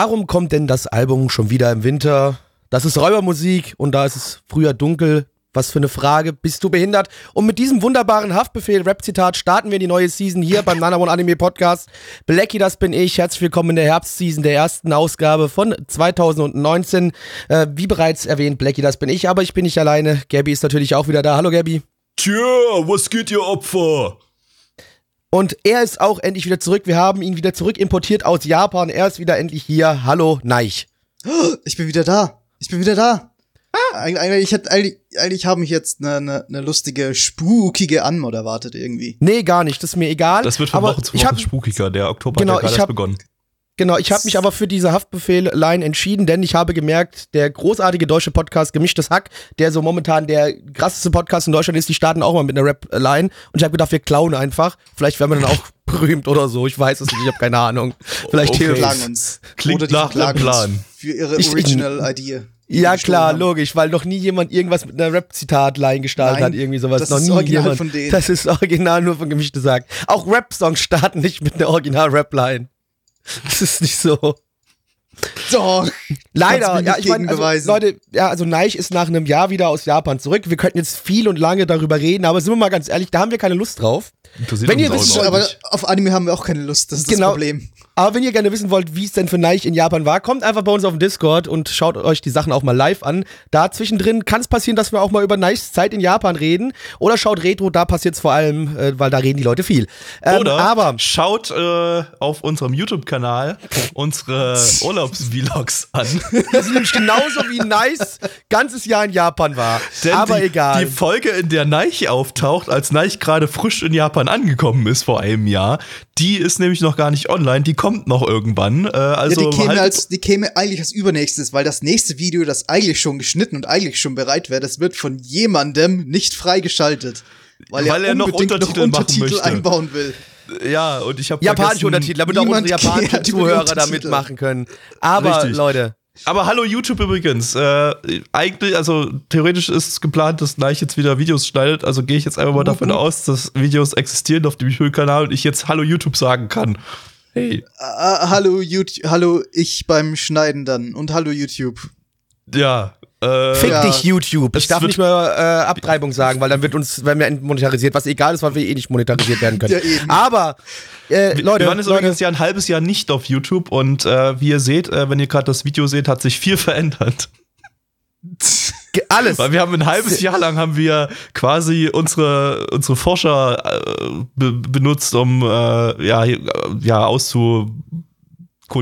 Warum kommt denn das Album schon wieder im Winter? Das ist Räubermusik und da ist es früher dunkel. Was für eine Frage. Bist du behindert? Und mit diesem wunderbaren Haftbefehl-Rap-Zitat starten wir die neue Season hier beim Nana One Anime Podcast. Blackie, das bin ich. Herzlich willkommen in der Herbstseason der ersten Ausgabe von 2019. Äh, wie bereits erwähnt, Blackie, das bin ich, aber ich bin nicht alleine. Gabby ist natürlich auch wieder da. Hallo, Gabby. Tja, was geht ihr Opfer? Und er ist auch endlich wieder zurück. Wir haben ihn wieder zurück importiert aus Japan. Er ist wieder endlich hier. Hallo, Neich. Ich bin wieder da. Ich bin wieder da. Ah. Eig eigentlich, hätte, eigentlich, eigentlich habe ich jetzt eine, eine, eine lustige, spukige Anmod erwartet irgendwie. Nee, gar nicht. Das ist mir egal. Das wird von aber Woche zu ich Woche hab, spukiger. Der Oktober Genau, hat ja ich gerade hab- erst begonnen. Genau, ich habe mich aber für diese Haftbefehl-Line entschieden, denn ich habe gemerkt, der großartige deutsche Podcast Gemischtes Hack, der so momentan der krasseste Podcast in Deutschland ist, die starten auch mal mit einer Rap-Line. Und ich habe gedacht, wir klauen einfach. Vielleicht werden wir dann auch berühmt oder so. Ich weiß es nicht, ich habe keine Ahnung. Vielleicht Okay. Klagen uns. Klingt Oder nach einem Plan. Für ihre Original-Idee. Ja klar, haben. logisch, weil noch nie jemand irgendwas mit einer Rap-Zitat-Line gestartet Nein, hat, irgendwie sowas. das noch ist nie original jemand. von denen. Das ist original nur von Gemischtes Hack. Auch Rap-Songs starten nicht mit einer Original-Rap-Line. Das ist nicht so. Doch. Leider, ja, ich meine, also. Leute, ja, also Neich ist nach einem Jahr wieder aus Japan zurück. Wir könnten jetzt viel und lange darüber reden, aber sind wir mal ganz ehrlich, da haben wir keine Lust drauf. Interessiert Wenn ihr wisst, Aber auf Anime haben wir auch keine Lust. Das ist Genau. das Problem. Aber wenn ihr gerne wissen wollt, wie es denn für Neich in Japan war, kommt einfach bei uns auf den Discord und schaut euch die Sachen auch mal live an. Da zwischendrin kann es passieren, dass wir auch mal über Neichs Zeit in Japan reden. Oder schaut Retro, da passiert es vor allem, äh, weil da reden die Leute viel. Ähm, Oder aber schaut äh, auf unserem YouTube-Kanal unsere Urlaubsvlogs an. die sind nämlich genauso wie Nice ganzes Jahr in Japan war. Denn aber die, egal. Die Folge, in der Neich auftaucht, als Neich gerade frisch in Japan angekommen ist vor einem Jahr, die ist nämlich noch gar nicht online, die kommt noch irgendwann. Äh, also ja, die käme, haltet- als, die käme eigentlich als übernächstes, weil das nächste Video, das eigentlich schon geschnitten und eigentlich schon bereit wäre, das wird von jemandem nicht freigeschaltet. Weil, Weil er noch unbedingt Untertitel machen möchte. einbauen will. ja, und ich habe Japanische Untertitel, damit auch unsere japanischen Zuhörer da Untertitel. mitmachen können. Aber Richtig. Leute, Aber hallo YouTube übrigens. Äh, eigentlich, also theoretisch ist es geplant, dass Neich jetzt wieder Videos schneidet. Also gehe ich jetzt einfach mal davon aus, dass Videos existieren auf dem YouTube-Kanal und ich jetzt Hallo YouTube sagen kann. Hey, Ah, hallo, YouTube, hallo, ich beim Schneiden dann. Und hallo, YouTube. ja. Äh, fick Ja. dich YouTube. Ich Es darf nicht mehr äh, Abtreibung sagen, weil dann wird uns, werden wir entmonetarisiert, was egal ist, weil wir eh nicht monetarisiert werden können. Ja. Aber äh, wir- Leute, wir waren jetzt Leute übrigens ja ein halbes Jahr nicht auf YouTube und äh, wie ihr seht, äh, wenn ihr gerade das Video seht, hat sich viel verändert. alles. Weil wir haben ein halbes Jahr lang haben wir quasi unsere, unsere Forscher äh, be benutzt, um äh, ja, ja auszu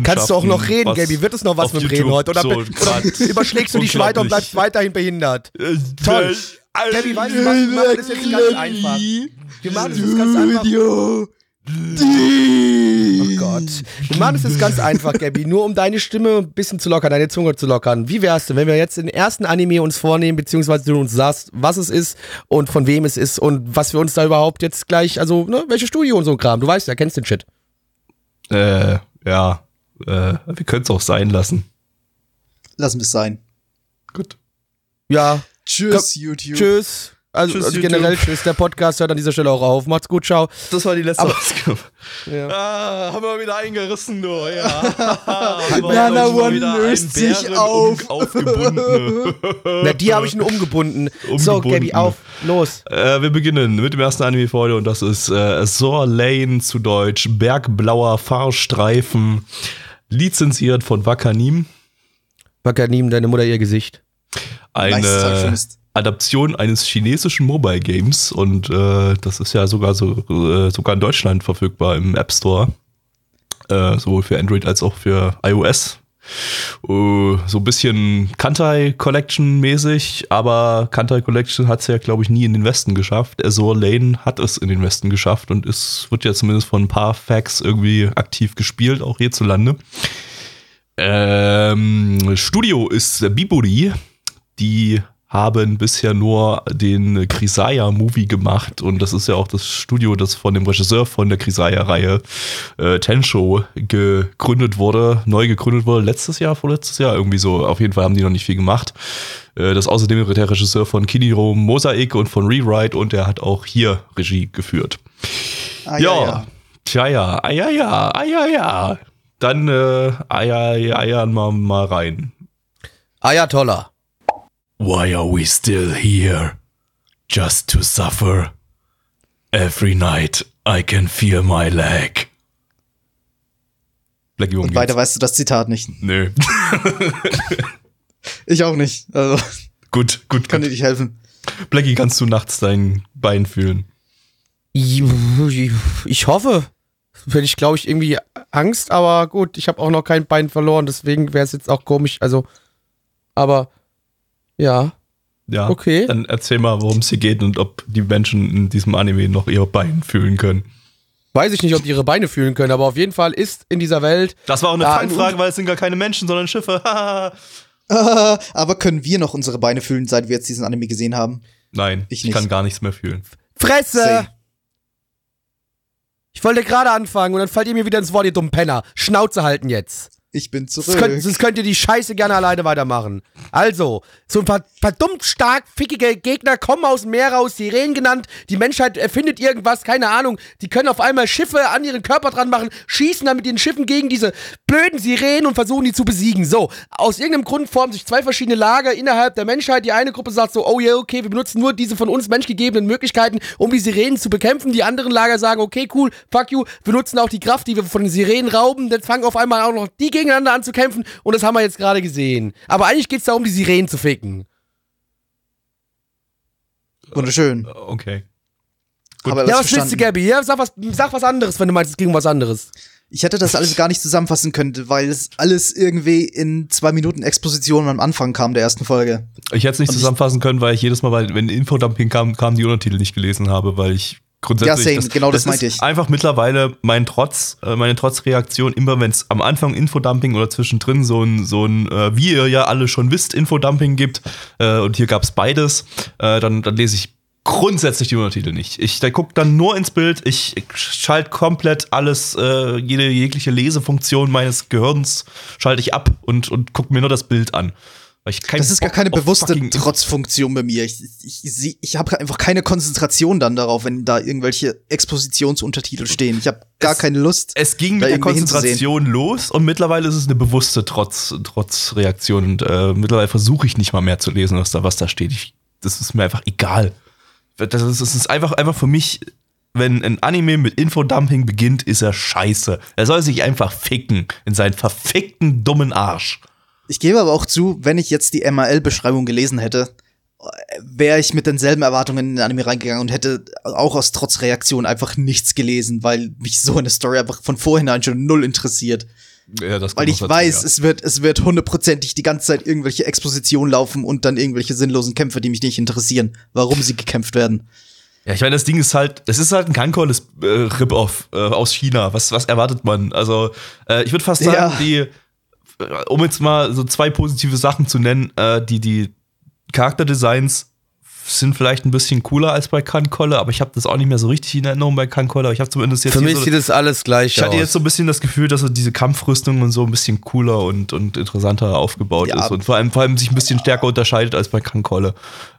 Kannst du auch noch reden, Gaby? Wird es noch was mit YouTube Reden heute? Oder, so oder überschlägst du dich weiter und bleibst weiterhin behindert? Äh, Toll. Gaby, weißt du was? Wir machen das jetzt ganz einfach. Wir machen das jetzt ganz einfach. Oh Gott. Wir machen es jetzt ganz einfach, Gabby. Nur um deine Stimme ein bisschen zu lockern, deine Zunge zu lockern. Wie wär's denn, wenn wir jetzt den ersten Anime uns vornehmen, beziehungsweise du uns sagst, was es ist und von wem es ist und was wir uns da überhaupt jetzt gleich, also, ne, welche Studio und so Kram. Du weißt ja, kennst den Shit. Äh, ja. Äh, wir können es auch sein lassen. Lassen wir es sein. Gut. Ja, Tschüss, YouTube. tschüss. Also, Tschüss, also generell tschüss. Der Podcast hört an dieser Stelle auch auf. Macht's gut, ciao. Das war die letzte Aber- Ausgabe. Ja. Ah, haben wir wieder eingerissen, du. Ja. Haben wir Nana euch mal One löst sich auf. Aufgebunden. Na, die habe ich nur umgebunden. So, Umgebunden. Gabby, auf. Los. Äh, wir beginnen mit dem ersten Anime für heute und das ist äh, Soar Lane zu Deutsch. Bergblauer Fahrstreifen. Lizenziert von Wakanim. Wakanim, deine Mutter ihr Gesicht. Eine. Adaption eines chinesischen Mobile Games und äh, das ist ja sogar so äh, sogar in Deutschland verfügbar im App Store. Äh, sowohl für Android als auch für iOS. uh, so ein bisschen Kantai Collection mäßig, aber Kantai Collection hat es ja, glaube ich, nie in den Westen geschafft. Azure Lane hat es in den Westen geschafft und es wird ja zumindest von ein paar Facts irgendwie aktiv gespielt, auch hierzulande. Ähm, Studio ist Biburi, die haben bisher nur den Krisaya-Movie gemacht und das ist ja auch das Studio, das von dem Regisseur von der Krisaya-Reihe äh, Tensho gegründet wurde, neu gegründet wurde, letztes Jahr, vorletztes Jahr, irgendwie so. Auf jeden Fall haben die noch nicht viel gemacht. Äh, das ist außerdem der Regisseur von Kiniro Mosaik und von Rewrite und er hat auch hier Regie geführt. Ah, ja, ja, ja. tja ja, ah ja ja, ah ja ja. Dann äh, ah ja, ja, ja, mal, mal rein. Ayatollah. Why are we still here? Just to suffer? Every night I can feel my leg. Black Und weiter weißt du das Zitat nicht. Nö. Ich auch nicht. Also, gut, gut, kann dir gut. nicht helfen. Blackie, kannst du nachts dein Bein fühlen? Ich hoffe. Hätte ich, glaube ich, irgendwie Angst, aber gut, ich habe auch noch kein Bein verloren, deswegen wäre es jetzt auch komisch. Also, aber ja, Ja. Okay. Dann erzähl mal, worum es hier geht und ob die Menschen in diesem Anime noch ihr Bein fühlen können. weiß ich nicht, ob die ihre Beine fühlen können, aber auf jeden Fall ist in dieser Welt Das war auch eine Ja, Fangfrage, weil es sind gar keine Menschen, sondern Schiffe. Aber können wir noch unsere Beine fühlen, seit wir jetzt diesen Anime gesehen haben? Nein, Ich ich, kann gar nichts mehr fühlen. Fresse! Same. Ich wollte gerade anfangen und dann fallt ihr mir wieder ins Wort, ihr dummen Penner. Schnauze halten jetzt. Ich bin zurück. Sonst könnt, sonst könnt ihr die Scheiße gerne alleine weitermachen. Also, so ein paar verdammt stark fickige Gegner kommen aus dem Meer raus, Sirenen genannt. Die Menschheit erfindet irgendwas, keine Ahnung. Die können auf einmal Schiffe an ihren Körper dran machen, schießen dann mit ihren Schiffen gegen diese blöden Sirenen und versuchen die zu besiegen. So, aus irgendeinem Grund formen sich zwei verschiedene Lager innerhalb der Menschheit. Die eine Gruppe sagt so, oh ja, okay, wir benutzen nur diese von uns menschgegebenen Möglichkeiten, um die Sirenen zu bekämpfen. Die anderen Lager sagen, okay, cool, fuck you, wir nutzen auch die Kraft, die wir von den Sirenen rauben. Dann fangen auf einmal auch noch die gegeneinander an zu kämpfen und das haben wir jetzt gerade gesehen. Aber eigentlich geht's darum, die Sirenen zu ficken. Wunderschön. Okay. Aber ja, was willst du. Gabby? Ja, sag was, sag was anderes, wenn du meinst, es ging um was anderes. Ich hätte das alles gar nicht zusammenfassen können, weil es alles irgendwie in zwei Minuten Exposition am Anfang kam der ersten Folge. Ich hätte es nicht Und zusammenfassen können, weil ich jedes Mal, weil, wenn Infodumping kam, kam die Untertitel nicht gelesen habe, weil ich grundsätzlich. Ja, same, genau das meinte ist ich. Einfach mittlerweile mein Trotz, äh, meine Trotzreaktion, immer wenn es am Anfang Infodumping oder zwischendrin so ein, so ein, äh, wie ihr ja alle schon wisst, Infodumping gibt, äh, und hier gab es beides, äh, dann, dann lese ich grundsätzlich die Untertitel nicht. Ich da guck dann nur ins Bild, ich schalte komplett alles, äh, jede jegliche Lesefunktion meines Gehirns schalte ich ab und, und guck mir nur das Bild an. Das ist gar Bock keine auf bewusste Trotzfunktion bei mir. Ich, ich, ich, ich habe einfach keine Konzentration dann darauf, wenn da irgendwelche Expositionsuntertitel stehen. Ich habe gar Es- keine Lust. Es ging mit der Konzentration los und mittlerweile ist es eine bewusste Trotz, Trotzreaktion und äh, mittlerweile versuche ich nicht mal mehr zu lesen, was da, was da steht. Ich, das ist mir einfach egal. Das ist, das ist einfach, einfach für mich, wenn ein Anime mit Infodumping beginnt, ist er scheiße. Er soll sich einfach ficken in seinen verfickten dummen Arsch. Ich gebe aber auch zu, wenn ich jetzt die MRL-Beschreibung gelesen hätte, wäre ich mit denselben Erwartungen in den Anime reingegangen und hätte auch aus Trotzreaktion einfach nichts gelesen, weil mich so eine Story einfach von vorhinein schon null interessiert. Ja, das Weil ich dazu, weiß, ja. es wird, es wird hundertprozentig die ganze Zeit irgendwelche Expositionen laufen und dann irgendwelche sinnlosen Kämpfe, die mich nicht interessieren, warum sie gekämpft werden. Ja, ich meine, das Ding ist halt, es ist halt ein Kankoles äh, Rip-Off äh, aus China. Was, was erwartet man? Also, äh, ich würde fast sagen, Ja. die, um jetzt mal so zwei positive Sachen zu nennen, äh, die, die Charakterdesigns sind vielleicht ein bisschen cooler als bei Kankolle, aber ich habe das auch nicht mehr so richtig in Erinnerung bei Kankolle. Aber ich habe zumindest jetzt Für mich so, sieht das alles gleich ich hatte aus. jetzt so ein bisschen das Gefühl, dass so diese Kampfrüstung und so ein bisschen cooler und, und interessanter aufgebaut Ja. ist und vor allem, vor allem sich ein bisschen stärker unterscheidet als bei Kankolle.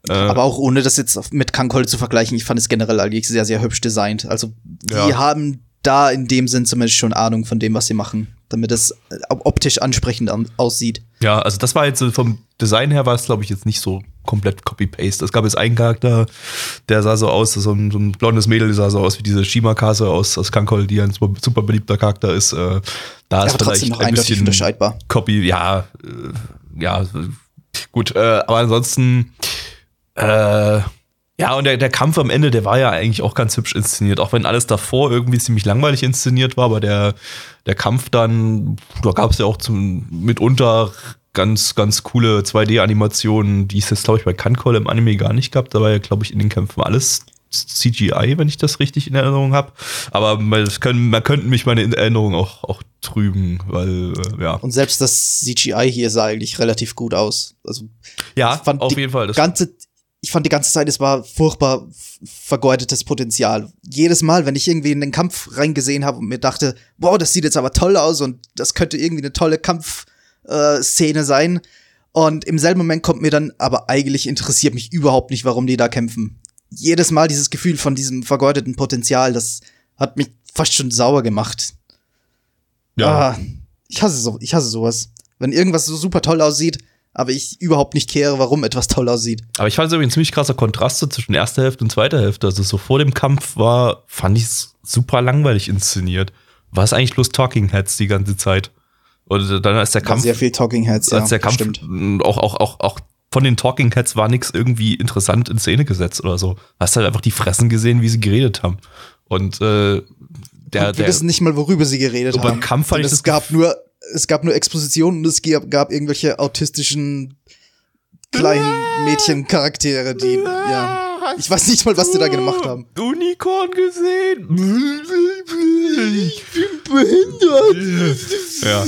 Äh, Aber auch ohne das jetzt mit Kankol zu vergleichen, ich fand es generell eigentlich sehr, sehr hübsch designt. Also, die Ja. haben da in dem Sinn zumindest schon Ahnung von dem, was sie machen, damit es äh, optisch ansprechend an, aussieht. Ja, also das war jetzt so vom Design her war es, glaube ich, jetzt nicht so komplett Copy-Paste. Es gab jetzt einen Charakter, der sah so aus, so ein, so ein blondes Mädel, die sah so aus wie diese Shimakase aus, aus Kankol, die ein super, super beliebter Charakter ist. Äh, da ist aber trotzdem vielleicht noch ein bisschen unterscheidbar. Copy, ja, äh, ja, gut, äh, aber ansonsten, äh, Ja, und der, der Kampf am Ende, der war ja eigentlich auch ganz hübsch inszeniert, auch wenn alles davor irgendwie ziemlich langweilig inszeniert war, aber der, der Kampf dann, da gab es ja auch zum, mitunter ganz, ganz coole 2D-Animationen, die es jetzt, glaube ich, bei Kankol im Anime gar nicht gab. Da war ja, glaube ich, in den Kämpfen alles CGI, wenn ich das richtig in Erinnerung habe. Aber man, können, man könnte mich meine Erinnerung auch, auch trüben, weil, äh, ja. Und selbst das CGI hier sah eigentlich relativ gut aus. Also, Ja, auf jeden Fall. Das, ganze, ich fand die ganze Zeit, es war furchtbar vergeudetes Potenzial. Jedes Mal, wenn ich irgendwie in den Kampf reingesehen habe und mir dachte, wow, das sieht jetzt aber toll aus und das könnte irgendwie eine tolle Kampfszene sein. Und im selben Moment kommt mir dann, aber eigentlich interessiert mich überhaupt nicht, warum die da kämpfen. Jedes Mal dieses Gefühl von diesem vergeudeten Potenzial, das hat mich fast schon sauer gemacht. ja. Ah, ich hasse so, ich hasse sowas. Wenn irgendwas so super toll aussieht, aber ich überhaupt nicht kehre, warum etwas toll aussieht. Aber ich fand es irgendwie ein ziemlich krasser Kontrast zwischen erster Hälfte und zweiter Hälfte. Also so vor dem Kampf war, fand ich es super langweilig inszeniert. War es eigentlich bloß Talking Heads die ganze Zeit? Und dann als der War Kampf, sehr viel Talking Heads, ja, als der Kampf stimmt. auch, auch, auch, auch von den Talking Heads war nichts irgendwie interessant in Szene gesetzt oder so. Hast halt einfach die Fressen gesehen, wie sie geredet haben. Und äh, der, Und wir der, wissen nicht mal, worüber sie geredet Und haben. beim Kampf fand ich es gab nur, es gab nur Expositionen und es gab, gab irgendwelche autistischen kleinen Mädchencharaktere, die, ja. Ich weiß nicht mal, was die da gemacht haben. Unicorn gesehen. Ich Behindert! Ja.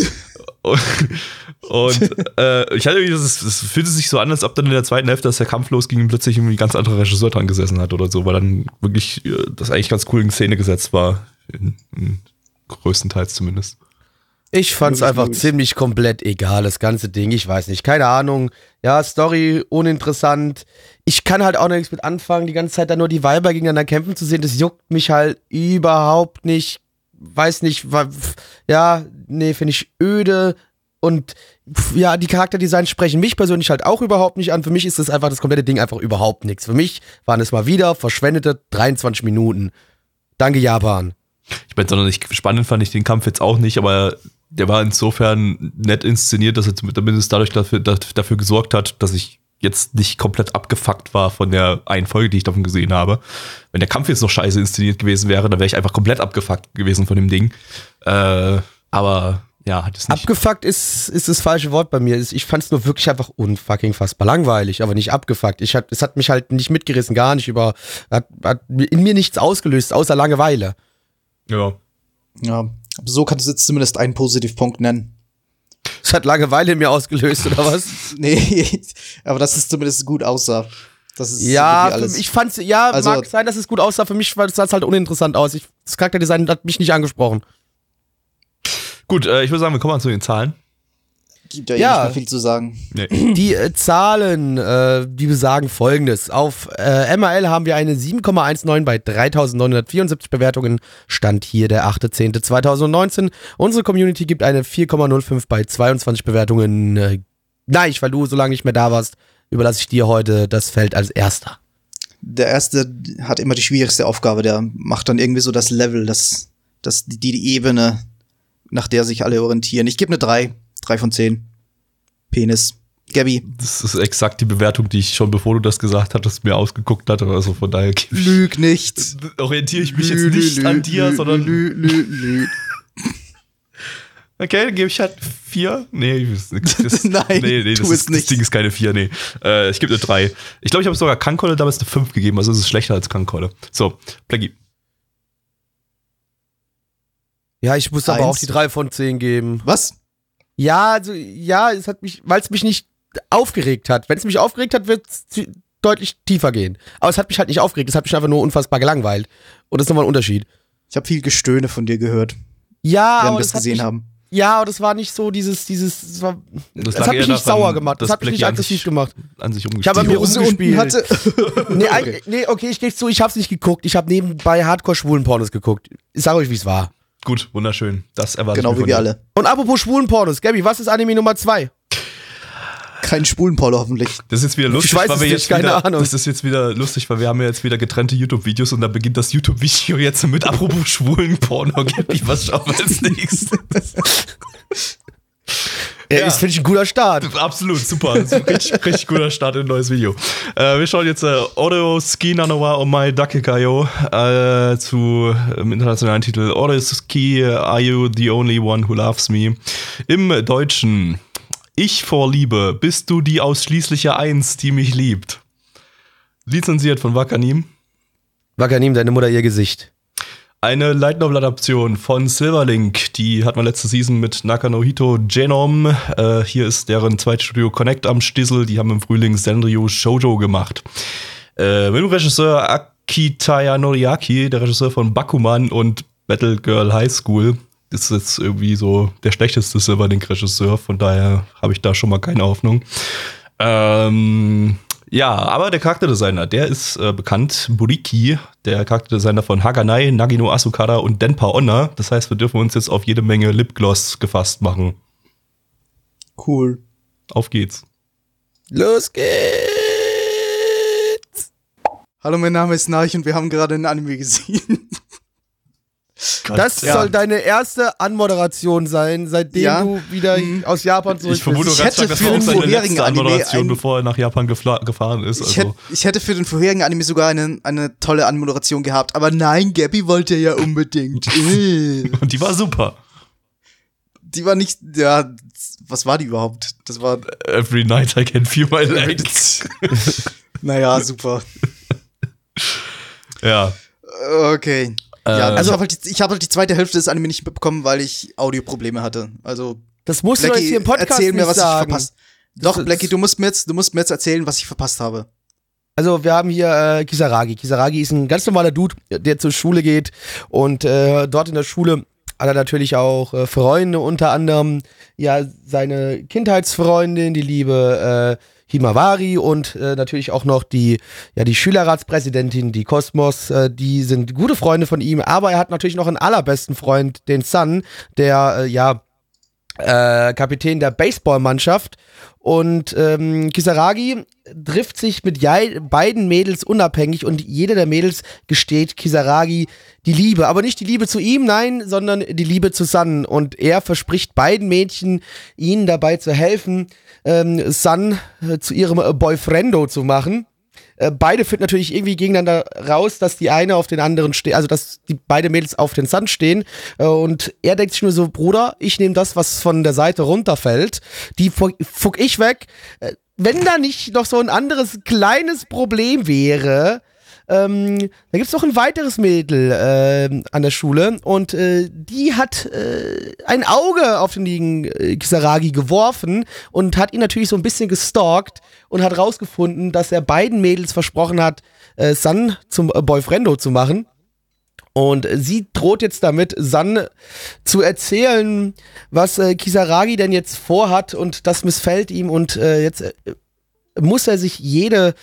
Und, äh, ich hatte irgendwie, das, das fühlte sich so an, als ob dann in der zweiten Hälfte, als der Kampf losging, plötzlich irgendwie ein ganz anderer Regisseur dran gesessen hat oder so, weil dann wirklich äh, das eigentlich ganz cool in Szene gesetzt war. In, in größtenteils zumindest. Ich fand's einfach möglich. ziemlich komplett egal, das ganze Ding. Ich weiß nicht, keine Ahnung. Ja, Story uninteressant. Ich kann halt auch nichts mit anfangen, die ganze Zeit da nur die Weiber gegeneinander kämpfen zu sehen. Das juckt mich halt überhaupt nicht. Weiß nicht, ja, nee, finde ich öde. Und ja, die Charakterdesigns sprechen mich persönlich halt auch überhaupt nicht an. Für mich ist das einfach das komplette Ding einfach überhaupt nichts. Für mich waren es mal wieder verschwendete 23 Minuten. Danke, Japan. Ich meine, sondern ich, spannend fand ich den Kampf jetzt auch nicht, aber der war insofern nett inszeniert, dass er zumindest dadurch dafür, dafür gesorgt hat, dass ich jetzt nicht komplett abgefuckt war von der einen Folge, die ich davon gesehen habe. Wenn der Kampf jetzt noch scheiße inszeniert gewesen wäre, dann wäre ich einfach komplett abgefuckt gewesen von dem Ding. Äh, aber ja, hat es nicht. Abgefuckt ist, ist das falsche Wort bei mir. Ich fand es nur wirklich einfach unfucking fassbar langweilig, aber nicht abgefuckt. Ich hat, es hat mich halt nicht mitgerissen, gar nicht über, hat, hat in mir nichts ausgelöst, außer Langeweile. ja. Ja, so kannst du jetzt zumindest einen Positivpunkt nennen. Es hat Langeweile in mir ausgelöst, oder was? Nee, aber dass es zumindest gut aussah. Das ist ja, ich fand's, ja, Also- mag sein, dass es gut aussah. Für mich sah es halt uninteressant aus. Ich, das Charakterdesign hat mich nicht angesprochen. Gut, äh, ich würde sagen, wir kommen mal zu den Zahlen. Gibt ja, eh Ja. nicht mehr viel zu sagen. Nee. Die äh, Zahlen, äh, die besagen folgendes. Auf äh, MRL haben wir eine 7,19 bei 3974 Bewertungen. Stand hier der 8.10.2019. Unsere Community gibt eine 4,05 bei 22 Bewertungen. Äh, nein, weil du so lange nicht mehr da warst, überlasse ich dir heute das Feld als erster. Der erste hat immer die schwierigste Aufgabe, der macht dann irgendwie so das Level, das, das, die, die Ebene, nach der sich alle orientieren. Ich gebe eine 3. 3 von 10. Penis. Gabby. Das ist exakt die Bewertung, die ich schon bevor du das gesagt hattest, mir ausgeguckt hatte. Also von daher gebe ich- Lüg nicht. orientiere ich mich jetzt nicht an dir, sondern. Lü, lü, lü. Okay, dann gebe ich halt vier. Nee, das, das, Nein, nee, nee, tu das, es ist, nicht. das Ding ist keine vier, nee. Äh, ich gebe eine drei. Ich glaube, ich habe sogar Kankolle damals eine fünf gegeben, also es ist schlechter als Kankolle. So, Plaggy. Ja, ich muss aber Eins. auch die 3 von 10 geben. Was? Ja, also, ja, es hat mich, weil es mich nicht aufgeregt hat. Wenn es mich aufgeregt hat, wird es deutlich tiefer gehen. Aber es hat mich halt nicht aufgeregt, es hat mich einfach nur unfassbar gelangweilt. Und das ist nochmal ein Unterschied. Ich habe viel Gestöhne von dir gehört, Ja, aber wir das es gesehen mich, haben. Ja, aber das war nicht so dieses, dieses, das, war, das, lag hat mich nicht sauer gemacht, das dass hat mich nicht aggressiv gemacht. An sich Ich habe mir rumgespielt. hatte. Nee, Okay. nee, okay, ich gebe zu, ich hab's nicht geguckt. Ich habe nebenbei Hardcore-Schwulen-Pornos geguckt. Ich sag euch, wie es war. Gut, wunderschön. Das erwarte Genau ich mir wie von wir dir. alle. Und apropos Schwulen-Pornos, Gabby, was ist Anime Nummer 2? Kein Schwulenpolo hoffentlich. Das ist jetzt wieder lustig, Ich weiß weil es wir nicht, jetzt keine wieder, Ahnung. Das ist jetzt wieder lustig, weil wir haben ja jetzt wieder getrennte YouTube-Videos und da beginnt das YouTube-Video jetzt mit apropos schwulen Porno. Gabby, was schauen wir als nächstes? Ja, ist, finde ich, ein guter Start. Absolut, super. richtig, richtig guter Start in ein neues Video. Äh, wir schauen jetzt äh, Oreo Ski Nanowa Omai Dakekayo äh, zu im internationalen Titel Oreo Ski Are You the Only One Who Loves Me? Im Deutschen Ich vor Liebe, bist du die ausschließliche Eins, die mich liebt? Lizenziert von Wakanim. Wakanim, deine Mutter ihr Gesicht. Eine Light Novel Adaption von Silverlink, die hat man letzte Season mit Nakanohito Genome. Äh, hier ist deren zweites Studio Connect am Stissel. Die haben im Frühling Senryu Shoujo gemacht. Äh, mit dem Regisseur Akitaya Noriaki, der Regisseur von Bakuman und Battle Girl High School. Ist jetzt irgendwie so der schlechteste Silverlink-Regisseur, von daher habe ich da schon mal keine Hoffnung. Ähm, ja, aber der Charakterdesigner, der ist äh, bekannt. Buriki, der Charakterdesigner von Haganai, Nagino Asukara und Denpa Onna. Das heißt, wir dürfen uns jetzt auf jede Menge Lipgloss gefasst machen. Cool. Auf geht's. Los geht's! Hallo, mein Name ist Narch und wir haben gerade einen Anime gesehen. das ja. soll deine erste Anmoderation sein, seitdem Ja. du wieder Mhm. aus Japan zurück Ich vermute bist. Ich stark, hätte das für war auch den seine vorherigen Anime Anmoderation, ein- bevor er nach Japan gefahren ist. Ich, hätte, Also. ich hätte für den vorherigen Anime sogar eine, eine tolle Anmoderation gehabt, aber nein, Gabby wollte ja unbedingt. Äh. Und die war super. die war nicht, ja, was war die überhaupt? Das war, Every night I can feel my legs. naja, super. ja. Okay. Ja, Äh, also ich habe halt, hab halt die zweite Hälfte des Anime nicht mitbekommen, weil ich Audioprobleme hatte. Also, Das musst du doch jetzt hier im Podcast erzähl mir, was sagen. ich verpasst. Doch, Das- Blackie, du musst mir jetzt, du musst mir jetzt erzählen, was ich verpasst habe. Also wir haben hier äh, Kisaragi. Kisaragi ist ein ganz normaler Dude, der zur Schule geht und äh, dort in der Schule hat er natürlich auch äh, Freunde, unter anderem ja seine Kindheitsfreundin, die liebe äh, Himawari und äh, natürlich auch noch die ja die Schülerratspräsidentin, die Kosmos, äh, die sind gute Freunde von ihm, aber er hat natürlich noch einen allerbesten Freund, den Sun, der äh, ja äh, Kapitän der Baseballmannschaft. Und ähm, Kisaragi trifft sich mit jei- beiden Mädels unabhängig und jede der Mädels gesteht Kisaragi die Liebe. Aber nicht die Liebe zu ihm, nein, sondern die Liebe zu Sun. Und er verspricht beiden Mädchen, ihnen dabei zu helfen, ähm, Sun äh, zu ihrem äh, Boyfriendo zu machen. Äh, beide finden natürlich irgendwie gegeneinander raus, dass die eine auf den anderen steht, also dass die beide Mädels auf den Sand stehen. Und er denkt sich nur so, Bruder, ich nehme das, was von der Seite runterfällt. Die fu- fuck ich weg. Wenn da nicht noch so ein anderes kleines Problem wäre, ähm, da gibt's noch ein weiteres Mädel ähm, an der Schule und äh, die hat äh, ein Auge auf den lieben äh, Kisaragi geworfen und hat ihn natürlich so ein bisschen gestalkt und hat rausgefunden, dass er beiden Mädels versprochen hat, äh, San zum äh, Boyfriendo zu machen. Und äh, sie droht jetzt damit, San zu erzählen, was äh, Kisaragi denn jetzt vorhat und das missfällt ihm und äh, jetzt äh, muss er sich jede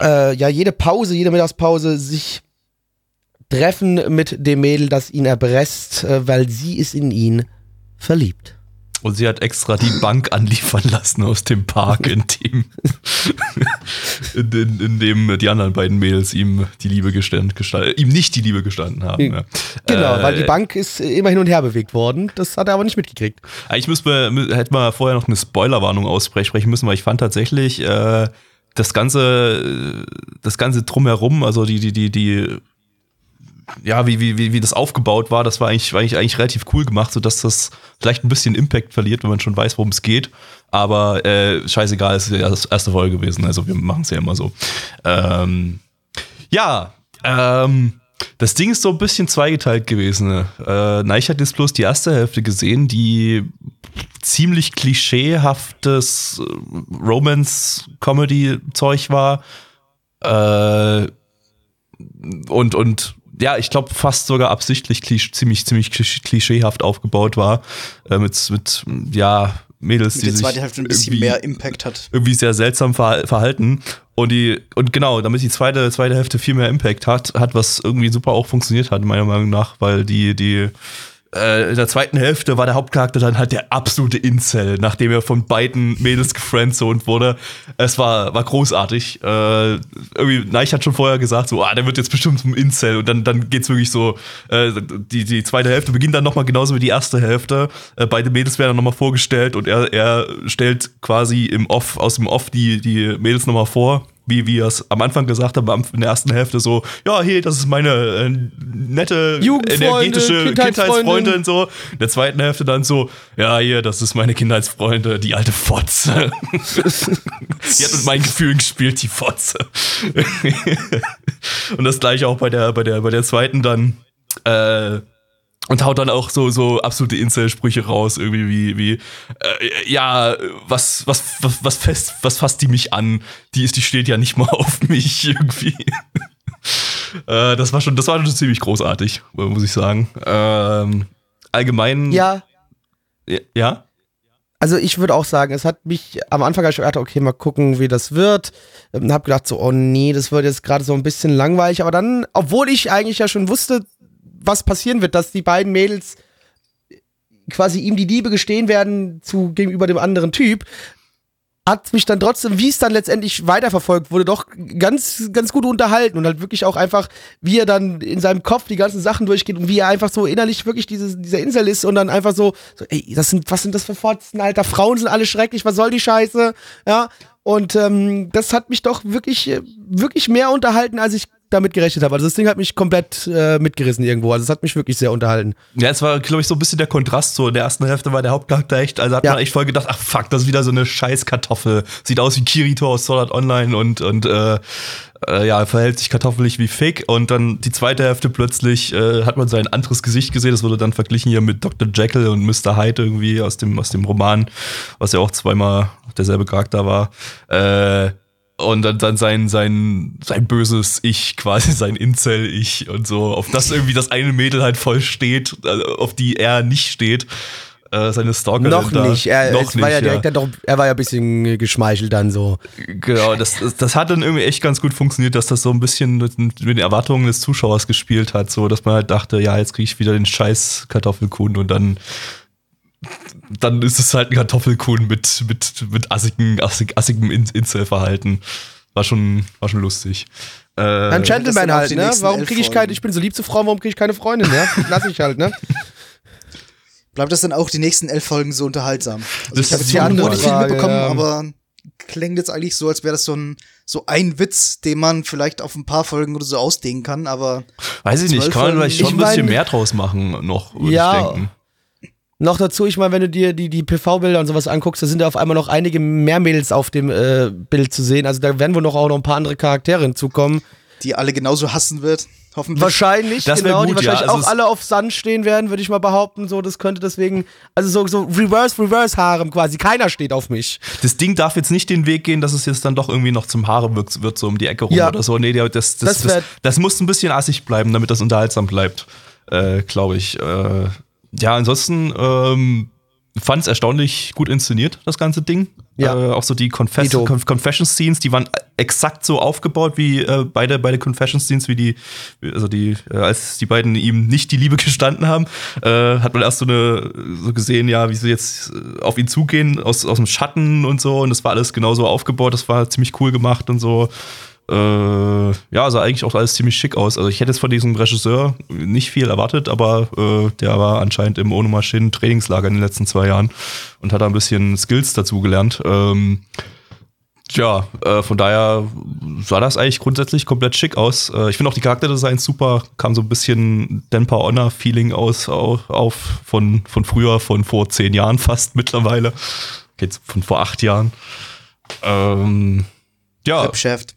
äh, ja jede Pause, jede Mittagspause sich treffen mit dem Mädel, das ihn erpresst, äh, weil sie ist in ihn verliebt. Und sie hat extra die Bank anliefern lassen aus dem Park, in dem, in, in, dem die anderen beiden Mädels ihm die Liebe gestanden, gestanden ihm nicht die Liebe gestanden haben. Ja. Genau, Äh, weil die Bank ist äh, immer hin und her bewegt worden. Das hat er aber nicht mitgekriegt. Ich muss mir, mü- hätte mal vorher noch eine Spoilerwarnung aussprechen müssen, weil ich fand tatsächlich äh, das ganze, das ganze drumherum, also die, die, die, die, ja, wie, wie, wie, das aufgebaut war, das war eigentlich, war eigentlich, eigentlich relativ cool gemacht, sodass das vielleicht ein bisschen Impact verliert, wenn man schon weiß, worum es geht. Aber äh, scheißegal, ist ja das erste Folge gewesen, also wir machen es ja immer so. Ähm, ja, ähm, das Ding ist so ein bisschen zweigeteilt gewesen. ne? Äh, Neich hat jetzt bloß die erste Hälfte gesehen, die ziemlich klischeehaftes äh, Romance-Comedy-Zeug war. Äh, und, und ja, ich glaube fast sogar absichtlich klisch ziemlich, ziemlich klisch klischeehaft aufgebaut war. Äh, mit, mit, ja, Mädels, die der sich zweiten Hälfte ein bisschen irgendwie- mehr Impact hat. irgendwie sehr seltsam verha- verhalten. Und die, und genau, damit die zweite, zweite Hälfte viel mehr Impact hat, hat, was irgendwie super auch funktioniert hat, meiner Meinung nach, weil die, die äh, in der zweiten Hälfte war der Hauptcharakter dann halt der absolute Incel, nachdem er von beiden Mädels gefriendzoned wurde. Es war, war großartig. Äh, irgendwie, Neich hat schon vorher gesagt, so, ah, der wird jetzt bestimmt zum Incel. Und dann, dann geht's wirklich so, äh, die, die zweite Hälfte beginnt dann nochmal genauso wie die erste Hälfte. Äh, beide Mädels werden dann nochmal vorgestellt und er, er stellt quasi im Off, aus dem Off die, die Mädels nochmal vor wie wir es am Anfang gesagt haben, in der ersten Hälfte so, ja, hey, das ist meine äh, nette, energetische Kindheitsfreundin, so. In der zweiten Hälfte dann so, ja, hier, das ist meine Kindheitsfreunde, die alte Fotze. die hat mit meinen Gefühlen gespielt, die Fotze. Und das gleiche auch bei der, bei der, bei der zweiten dann, äh, und haut dann auch so so absolute Incel-Sprüche raus irgendwie wie wie äh, ja was was was was fest was fasst die mich an? Die ist die steht ja nicht mal auf mich irgendwie. Äh, das war schon das war schon ziemlich großartig muss ich sagen. Ähm, allgemein ja. Ja? Also ich würde auch sagen, es hat mich am Anfang ich gedacht, okay, mal gucken, wie das wird. Und hab gedacht so, oh nee, das wird jetzt gerade so ein bisschen langweilig. Aber dann, obwohl ich eigentlich ja schon wusste, was passieren wird, dass die beiden Mädels quasi ihm die Liebe gestehen werden zu gegenüber dem anderen Typ, hat mich dann trotzdem, wie es dann letztendlich weiterverfolgt wurde, doch ganz, ganz gut unterhalten und halt wirklich auch einfach, wie er dann in seinem Kopf die ganzen Sachen durchgeht und wie er einfach so innerlich wirklich diese, dieser Insel ist und dann einfach so, so, ey, das sind, was sind das für Fotzen, Alter, Frauen sind alle schrecklich, was soll die Scheiße, ja, und ähm, das hat mich doch wirklich, wirklich mehr unterhalten, als ich damit gerechnet habe. Also das Ding hat mich komplett äh, mitgerissen irgendwo. Also es hat mich wirklich sehr unterhalten. Ja, es war, glaube ich, so ein bisschen der Kontrast. So in der ersten Hälfte war der Hauptcharakter echt, also hat ja. man echt voll gedacht, ach fuck, das ist wieder so eine Scheißkartoffel. Sieht aus wie Kirito aus Sword Art Online und, und äh, äh, ja, verhält sich kartoffelig wie Fake. Und dann die zweite Hälfte plötzlich äh, hat man sein anderes Gesicht gesehen. Das wurde dann verglichen hier mit Dr. Jekyll und Mr. Hyde irgendwie aus dem, aus dem Roman, was ja auch zweimal derselbe Charakter war. Äh, und dann, dann sein, sein, sein böses Ich, quasi sein Incel-Ich und so, auf das irgendwie das eine Mädel halt voll steht, äh, auf die er nicht steht. Äh, seine Stalker. Noch da. nicht. Er, noch nicht, war ja direkt ja. Doch, er war ja ein bisschen geschmeichelt dann so. Genau, das, das, das, hat dann irgendwie echt ganz gut funktioniert, dass das so ein bisschen mit, mit den Erwartungen des Zuschauers gespielt hat, so dass man halt dachte, ja, jetzt kriege ich wieder den scheiß Kartoffelkuchen und dann dann ist es halt ein Kartoffelkuchen mit, mit, mit assigen, assig, assigem Incel-Verhalten. War schon, war schon lustig. Äh, ein Gentleman halt, ne? Warum kriege ich keine, ich bin so lieb zu Frauen, warum kriege ich keine Freundin, ne? Lass ich halt, ne? Bleibt das dann auch die nächsten elf Folgen so unterhaltsam? Also das ich habe jetzt die Antwort nicht mitbekommen, ja. aber klingt jetzt eigentlich so, als wäre das so ein, so ein Witz, den man vielleicht auf ein paar Folgen oder so ausdehnen kann, aber. Weiß ich nicht, kann man vielleicht schon ein bisschen mehr draus machen, noch, würde ja, ich denken. Noch dazu, ich meine, wenn du dir die, die PV-Bilder und sowas anguckst, da sind ja auf einmal noch einige mehr Mädels auf dem äh, Bild zu sehen. Also da werden wohl noch auch noch ein paar andere Charaktere hinzukommen. Die alle genauso hassen wird, hoffentlich. Wahrscheinlich, das genau, gut, die wahrscheinlich ja. also auch alle auf Sand stehen werden, würde ich mal behaupten. So, das könnte deswegen, also so, so Reverse, Reverse Harem quasi. Keiner steht auf mich. Das Ding darf jetzt nicht den Weg gehen, dass es jetzt dann doch irgendwie noch zum Harem wird, wird so um die Ecke rum ja. oder so. Nee, das, das, das, das, das muss ein bisschen assig bleiben, damit das unterhaltsam bleibt, äh, glaube ich. Äh, ja, ansonsten, ähm, fand es erstaunlich gut inszeniert, das ganze Ding. Ja. Äh, auch so die Confess Conf Confession-Scenes, die waren exakt so aufgebaut wie äh, beide, beide Confession-Scenes, wie die, also die, äh, als die beiden ihm nicht die Liebe gestanden haben, äh, hat man erst so eine, so gesehen, ja, wie sie jetzt äh, auf ihn zugehen, aus, aus dem Schatten und so, und das war alles genauso aufgebaut, das war ziemlich cool gemacht und so. Äh, ja, sah eigentlich auch alles ziemlich schick aus. Also ich hätte jetzt von diesem Regisseur nicht viel erwartet, aber äh, der war anscheinend im Ono Maschinen Trainingslager in den letzten zwei Jahren und hat da ein bisschen Skills dazu gelernt. Ähm, Tja, äh, von daher sah das eigentlich grundsätzlich komplett schick aus. Äh, ich finde auch die Charakterdesigns super, kam so ein bisschen Denpa Honor-Feeling aus auf, auf, von, von früher, von vor zehn Jahren fast mittlerweile. Geht von vor acht Jahren. Ähm, ja. Geschäft.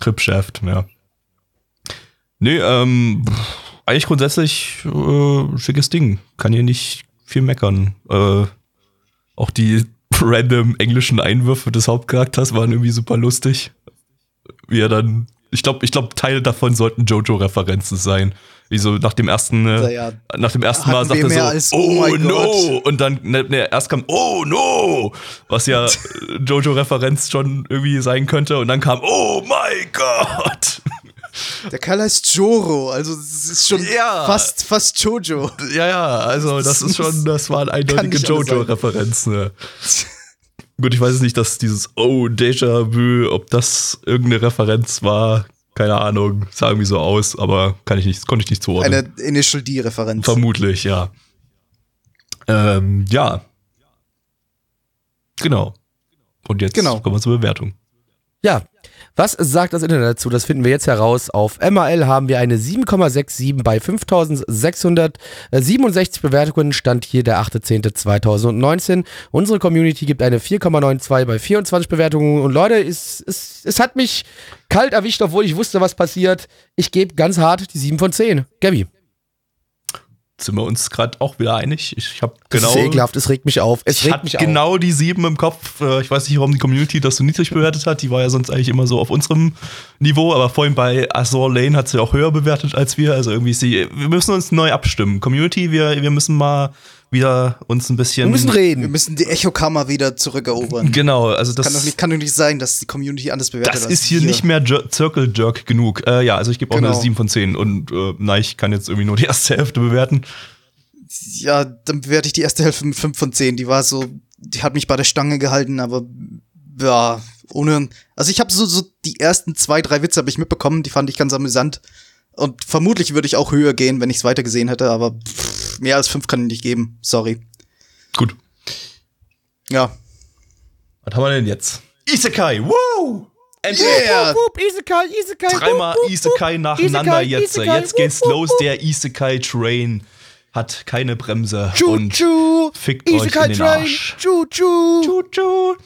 Kripschaft, ja. Nee, ähm, eigentlich grundsätzlich äh, schickes Ding. Kann hier nicht viel meckern. Äh, auch die random englischen Einwürfe des Hauptcharakters waren irgendwie super lustig. Wie er dann, ich glaube, ich glaube, Teile davon sollten Jojo-Referenzen sein. Wie so nach dem ersten, äh, ja, nach dem ersten Mal sagt er so, oh, oh no! Gott. Und dann, ne, ne, erst kam, oh no! Was ja Jojo-Referenz schon irgendwie sein könnte. Und dann kam, oh my God! Der Kerl heißt Joro, also es ist schon Ja. fast, fast Jojo. Ja, ja, also das ist schon, das waren eindeutige. Jojo-Referenzen. Ne? Gut, ich weiß nicht, dass dieses Oh, Déjà-vu, ob das irgendeine Referenz war, keine Ahnung, sah irgendwie so aus, aber kann ich nicht, konnte ich nicht zuordnen. Eine Initial D-Referenz. Vermutlich, ja. Ähm, ja. Genau. Und jetzt Genau. kommen wir zur Bewertung. Ja, was sagt das Internet dazu? Das finden wir jetzt heraus. Auf MAL haben wir eine 7,67 bei 5667 Bewertungen. Stand hier der 8.10.2019. Unsere Community gibt eine 4,92 bei 24 Bewertungen. Und Leute, es, es, es hat mich kalt erwischt, obwohl ich wusste, was passiert. Ich gebe ganz hart die 7 von 10. Gabi, Sind wir uns gerade auch wieder einig? Ich habe das genau. ist ekelhaft, es regt mich auf. Es Ich regt mich auf. genau die sieben im Kopf. Äh, Ich weiß nicht, warum die Community das so niedrig bewertet hat. Die war ja sonst eigentlich immer so auf unserem Niveau. Aber vorhin bei Azor Lane hat sie auch höher bewertet als wir. Also irgendwie ist sie. Wir müssen uns neu abstimmen. Community, wir, wir müssen mal wieder uns ein bisschen. Wir müssen Wir reden. müssen die Echokammer wieder zurückerobern. Genau, also das. Kann doch, nicht, kann doch nicht sein, dass die Community anders bewertet das ist hier wir. nicht mehr Jer Circle Jerk genug. Äh, ja, also ich gebe auch Genau. eine 7 von 10. Und äh, nein, ich kann jetzt irgendwie nur die erste Hälfte bewerten. Ja, dann bewerte ich die erste Hälfte mit 5 von 10. Die war so, die hat mich bei der Stange gehalten, aber ja, ohne. Also ich habe so, so die ersten zwei, drei Witze habe ich mitbekommen, die fand ich ganz amüsant. Und vermutlich würde ich auch höher gehen, wenn ich es weiter gesehen hätte, aber pff, mehr als 5 kann ich nicht geben. Sorry. Gut. Ja. Was haben wir denn jetzt? Isekai, wow! Endlich! Yeah! Wupp, wupp, Isekai, Isekai, Dreimal Isekai nacheinander Isekai, jetzt. Isekai, jetzt geht's los. Der Isekai-Train hat keine Bremse. Choo, und choo. fickt euch Isekai in den Train. Arsch. Choo, choo. Choo, choo.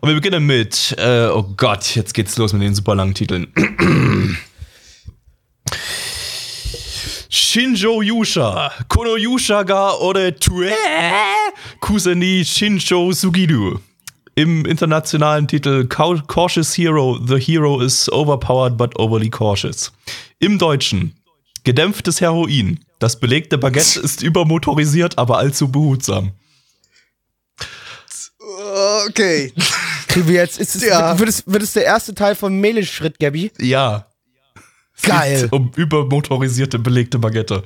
Und wir beginnen mit, äh, oh Gott, jetzt geht's los mit den super langen Titeln. Shinjo Yusha, Kono Yusha ga ore tue, Kuseni Shinjo Sugiru. Im internationalen Titel Cau- Cautious Hero, The Hero is overpowered but overly cautious. Im Deutschen Gedämpftes Heroin. Das belegte Baguette ist übermotorisiert, aber allzu behutsam. Okay. Kriegen wir jetzt, ist es, Ja. wird, es, wird es der erste Teil vom Mele-Schritt, Gabby? Ja. Es Geil. Um übermotorisierte belegte Baguette.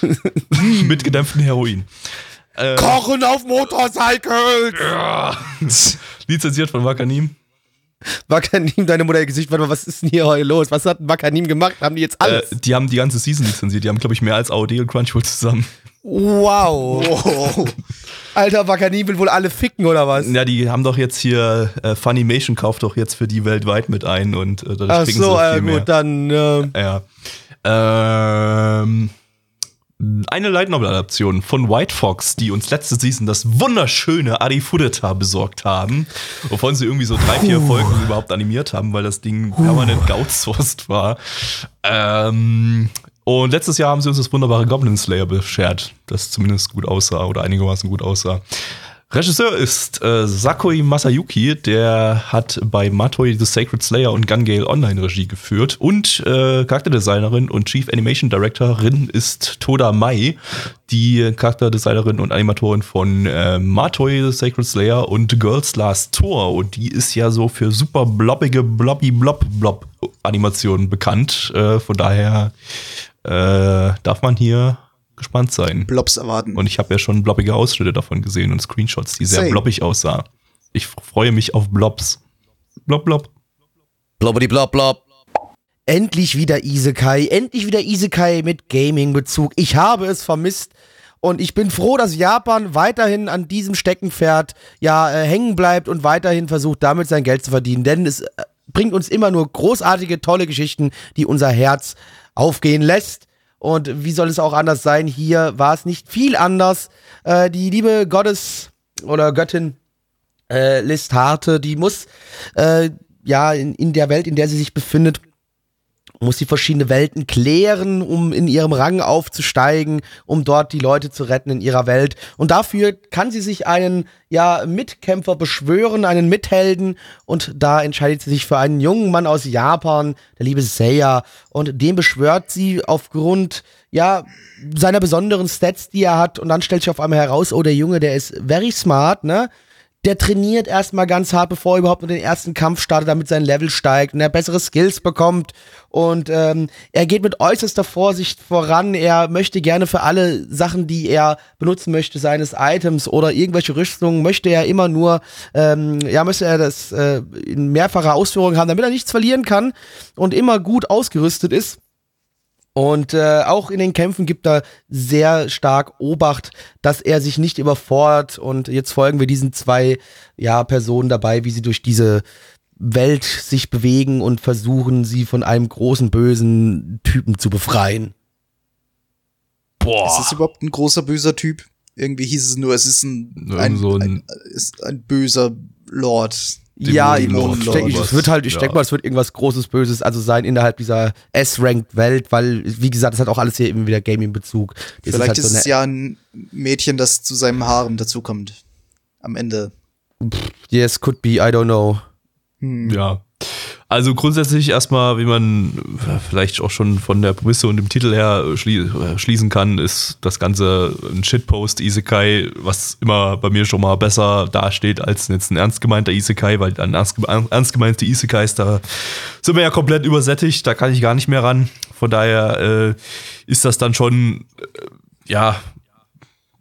Mit gedämpftem Heroin. Äh, Kochen auf Motorcycles! lizenziert von Wakanim. Wakanim, deine Mutter ihr Gesicht, warte mal, was ist denn hier heute los? Was hat Wakanim gemacht? Haben die jetzt Äh, alles? die haben die ganze Season lizenziert. Die haben, glaube ich, mehr als AOD und Crunchyroll zusammen. Wow. Oh. Alter, Wakanim will wohl alle ficken, oder was? Ja, die haben doch jetzt hier, äh, Funimation kauft doch jetzt für die weltweit mit ein und äh, dadurch Ach kriegen so, sie äh, viel mehr. gut, dann, äh, Ja. Ähm, eine Light Novel Adaption von White Fox, die uns letzte Season das wunderschöne Arifudeta besorgt haben, wovon sie irgendwie so drei, vier Folgen überhaupt animiert haben, weil das Ding permanent geoutsourced war. Ähm, und letztes Jahr haben sie uns das wunderbare Goblin Slayer beschert, das zumindest gut aussah oder einigermaßen gut aussah. Regisseur ist äh, Sakoi Masayuki, der hat bei Matoi The Sacred Slayer und Gun Gale Online Regie geführt und äh, Charakterdesignerin und Chief Animation Directorin ist Toda Mai, die Charakterdesignerin und Animatorin von äh, Matoi The Sacred Slayer und Girls Last Tour und die ist ja so für super blobbige blobby blob blob Animationen bekannt, äh, von daher äh, darf man hier gespannt sein. Blobs erwarten. Und ich habe ja schon blobbige Ausschnitte davon gesehen und Screenshots, die sehr Same. blobbig aussah. Ich freue mich auf Blobs. Blob, blob. blobbidi blob blob. Endlich wieder Isekai, endlich wieder Isekai mit Gaming-Bezug. Ich habe es vermisst. Und ich bin froh, dass Japan weiterhin an diesem Steckenpferd ja äh, hängen bleibt und weiterhin versucht, damit sein Geld zu verdienen. Denn es äh, bringt uns immer nur großartige, tolle Geschichten, die unser Herz aufgehen lässt. Und wie soll es auch anders sein? Hier war es nicht viel anders. Äh, die liebe Gottes oder Göttin äh, List Harte, die muss äh, ja in, in der Welt, in der sie sich befindet, muss sie verschiedene Welten klären, um in ihrem Rang aufzusteigen, um dort die Leute zu retten in ihrer Welt. Und dafür kann sie sich einen ja Mitkämpfer beschwören, einen Mithelden. Und da entscheidet sie sich für einen jungen Mann aus Japan, der liebe Seiya. Und den beschwört sie aufgrund ja seiner besonderen Stats, die er hat. Und dann stellt sich auf einmal heraus, oh der Junge, der ist very smart, ne? Der trainiert erstmal ganz hart, bevor er überhaupt nur den ersten Kampf startet, damit sein Level steigt und er bessere Skills bekommt. Und ähm, er geht mit äußerster Vorsicht voran. Er möchte gerne für alle Sachen, die er benutzen möchte, seines Items oder irgendwelche Rüstungen, möchte er immer nur, ähm, ja, möchte er das äh, in mehrfacher Ausführung haben, damit er nichts verlieren kann und immer gut ausgerüstet ist. Und äh, auch in den Kämpfen gibt er sehr stark Obacht, dass er sich nicht überfordert. Und jetzt folgen wir diesen zwei ja, Personen dabei, wie sie durch diese Welt sich bewegen und versuchen, sie von einem großen bösen Typen zu befreien. Boah. Ist das überhaupt ein großer böser Typ? Irgendwie hieß es nur, es ist ein, ein, so ein, ein, ist ein böser Lord. Ja, ich, Dämonenlord. ich, denke, es wird halt, ich Ja. denke mal, es wird irgendwas Großes, Böses, also sein innerhalb dieser S-Ranked-Welt, weil, wie gesagt, es hat auch alles hier eben wieder Gaming-Bezug. Das Vielleicht halt ist, so es ja ein Mädchen, das zu seinem Harem dazukommt. Am Ende. Yes, could be, I don't know. Ja. Also grundsätzlich erstmal, wie man vielleicht auch schon von der Prämisse und dem Titel her schlie äh, schließen kann, ist das Ganze ein Shitpost Isekai, was immer bei mir schon mal besser dasteht als jetzt ein ernst gemeinter Isekai, weil ein ernst, ernst gemeinte Isekais, da sind wir ja komplett übersättigt, da kann ich gar nicht mehr ran. Von daher äh, ist das dann schon, äh, ja,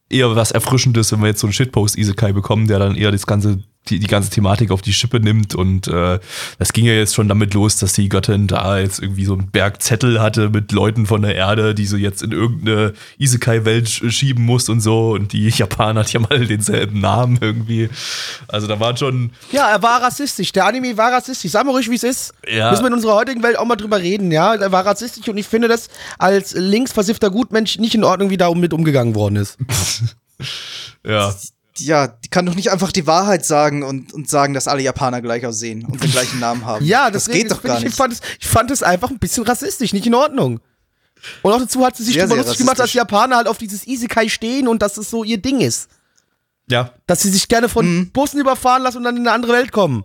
eher was Erfrischendes, wenn wir jetzt so einen Shitpost-Isekai bekommen, der dann eher das ganze, die, die ganze Thematik auf die Schippe nimmt. Und äh, das ging ja jetzt schon damit los, dass die Göttin da jetzt irgendwie so einen Berg Zettel hatte mit Leuten von der Erde, die sie jetzt in irgendeine Isekai-Welt sch- schieben muss und so. Und die Japaner hat ja mal denselben Namen irgendwie. Also da waren schon. Ja, er war rassistisch. Der Anime war rassistisch. Sag mal ruhig, wie es ist. Ja. Müssen wir in unserer heutigen Welt auch mal drüber reden, ja? Er war rassistisch und ich finde das als linksversiffter Gutmensch nicht in Ordnung, wie da mit umgegangen worden ist. Ja. Ja, die kann doch nicht einfach die Wahrheit sagen und, und sagen, dass alle Japaner gleich aussehen und den gleichen Namen haben. Ja, das deswegen, geht doch das gar ich, nicht. ich, fand es, ich fand es einfach ein bisschen rassistisch, nicht in Ordnung. Und auch dazu hat sie sich Sehr, drüber sehr lustig gemacht, dass. Japaner halt auf dieses Isekai stehen und dass es so ihr Ding ist. Ja. Dass sie sich gerne von Mhm. Bussen überfahren lassen und dann in eine andere Welt kommen.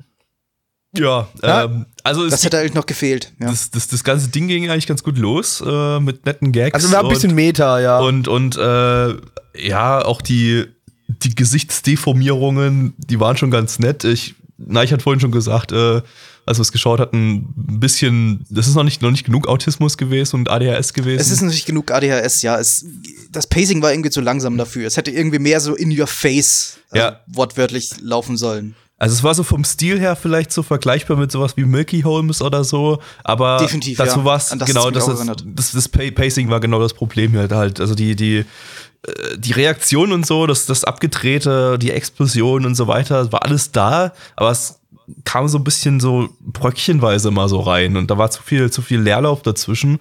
Ja. Ja. Ähm, also es Das hätte eigentlich noch gefehlt. Ja. das, das, das ganze Ding ging eigentlich ganz gut los äh, mit netten Gags. Also wir haben ein bisschen Meta, ja. Und, und äh, ja, auch die, die Gesichtsdeformierungen, die waren schon ganz nett. Ich, Neich hat vorhin schon gesagt, äh, als wir es geschaut hatten, ein bisschen, das ist noch nicht, noch nicht genug Autismus gewesen und ADHS gewesen. Es ist natürlich genug ADHS, ja. Es, das Pacing war irgendwie zu langsam dafür. Es hätte irgendwie mehr so in your face äh, Ja. wortwörtlich laufen sollen. also es war so vom Stil her vielleicht so vergleichbar mit sowas wie Milky Holmes oder so, aber Definitiv, dazu ja. war es genau, das, das, das Pa- Pacing war genau das Problem hier halt. Also die, die, die Reaktion und so, das, das Abgedrehte, die Explosion und so weiter, war alles da, aber es kam so ein bisschen so bröckchenweise mal so rein und da war zu viel, zu viel Leerlauf dazwischen.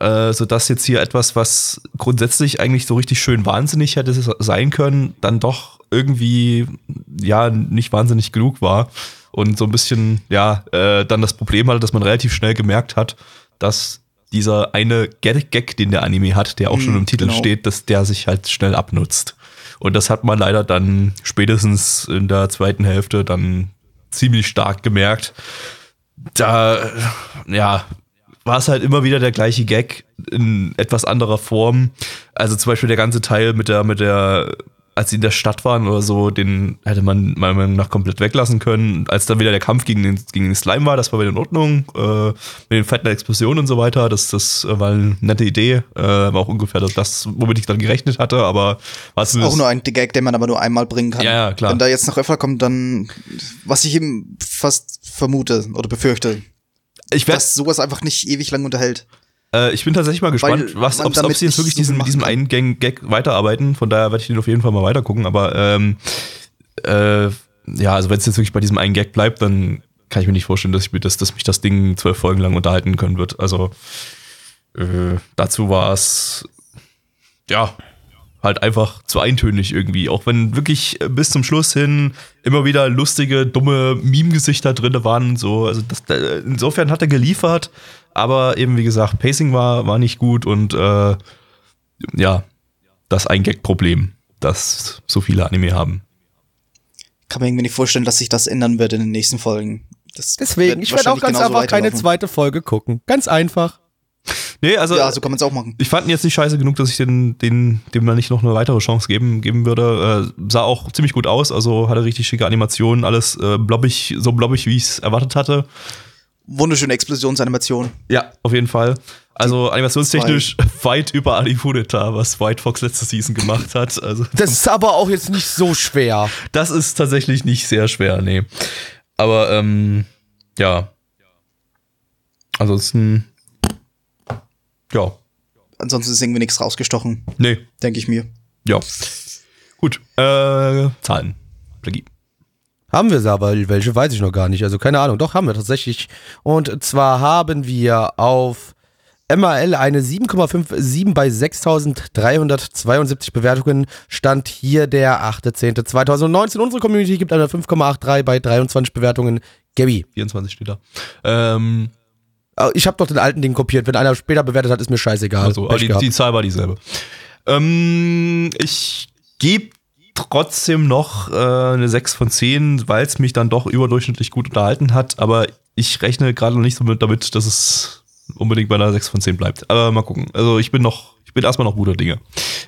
Äh, sodass jetzt hier etwas, was grundsätzlich eigentlich so richtig schön wahnsinnig hätte sein können, dann doch irgendwie ja nicht wahnsinnig genug war und so ein bisschen ja äh, dann das Problem hatte, dass man relativ schnell gemerkt hat, dass dieser eine Gag, den der Anime hat, der auch Mhm, schon im Titel genau. steht, dass der sich halt schnell abnutzt. Und das hat man leider dann spätestens in der zweiten Hälfte dann ziemlich stark gemerkt. Da, ja, war es halt immer wieder der gleiche Gag in etwas anderer Form. Also zum Beispiel der ganze Teil mit der, mit der, als sie in der Stadt waren oder so, den hätte man meiner Meinung nach komplett weglassen können. Als dann wieder der Kampf gegen den, gegen den Slime war, das war wieder in Ordnung. Äh, mit den fetten Explosionen und so weiter, das, das äh, war eine nette Idee. Äh, war auch ungefähr das, womit ich dann gerechnet hatte, aber war Auch zumindest- nur ein Gag, den man aber nur einmal bringen kann. Ja, ja, klar. Wenn da jetzt noch öfter kommt, dann, was ich eben fast vermute oder befürchte, ich werd, dass sowas einfach nicht ewig lang unterhält. Äh, ich bin tatsächlich mal gespannt, Weil was, ob, ob sie jetzt wirklich diesen, mit diesem einen Gang Gag weiterarbeiten. Von daher werde ich den auf jeden Fall mal weiter gucken. Aber ähm, äh, ja, also wenn es jetzt wirklich bei diesem einen Gag bleibt, dann kann ich mir nicht vorstellen, dass, ich mir das, dass mich das Ding zwölf Folgen lang unterhalten können wird. Also äh, dazu war es ja halt einfach zu eintönig irgendwie. Auch wenn wirklich bis zum Schluss hin immer wieder lustige, dumme Meme-Gesichter drin waren. und So. Also das, äh, insofern hat er geliefert, aber eben wie gesagt, Pacing war, war nicht gut und äh, ja, das ein Gag-Problem, das so viele Anime haben. Kann mir irgendwie nicht vorstellen, dass sich das ändern wird in den nächsten Folgen. Das Deswegen, ich werde auch ganz einfach keine zweite Folge gucken. Ganz einfach. Nee, also, ja, so kann man es auch machen. ich fand ihn jetzt nicht scheiße genug, dass ich den, den, dem da nicht noch eine weitere Chance geben, geben würde. Äh, sah auch ziemlich gut aus, also hatte richtig schicke Animationen, alles äh, blobbig, so blobbig, wie ich es erwartet hatte. Wunderschöne Explosionsanimation. Ja, auf jeden Fall. Also animationstechnisch weit über Ali Fudeta, was White Fox letzte Season gemacht hat. Also Das ist aber auch jetzt nicht so schwer. das ist tatsächlich nicht sehr schwer, nee. Aber ähm, ja. Ansonsten ja, Ansonsten ist irgendwie nichts rausgestochen, nee, denke ich mir. ja. Gut, äh, Zahlen. Blackie. Haben wir sie aber, welche weiß ich noch gar nicht. Also keine Ahnung. Doch, haben wir tatsächlich. Und zwar haben wir auf MAL eine 7,57 bei 6.372 Bewertungen. Stand hier der 8.10.2019. Unsere Community gibt eine 5,83 bei 23 Bewertungen. Gabby, 24 steht da. Ähm, äh, ich habe doch den alten Ding kopiert. Wenn einer später bewertet hat, ist mir scheißegal. also, die, gehabt. die Zahl war dieselbe. Ähm, ich gebe trotzdem noch äh, eine 6 von 10, weil es mich dann doch überdurchschnittlich gut unterhalten hat, aber ich rechne gerade noch nicht so mit, damit, dass es unbedingt bei einer 6 von 10 bleibt. Aber mal gucken. Also ich bin noch, ich bin erstmal noch guter Dinge.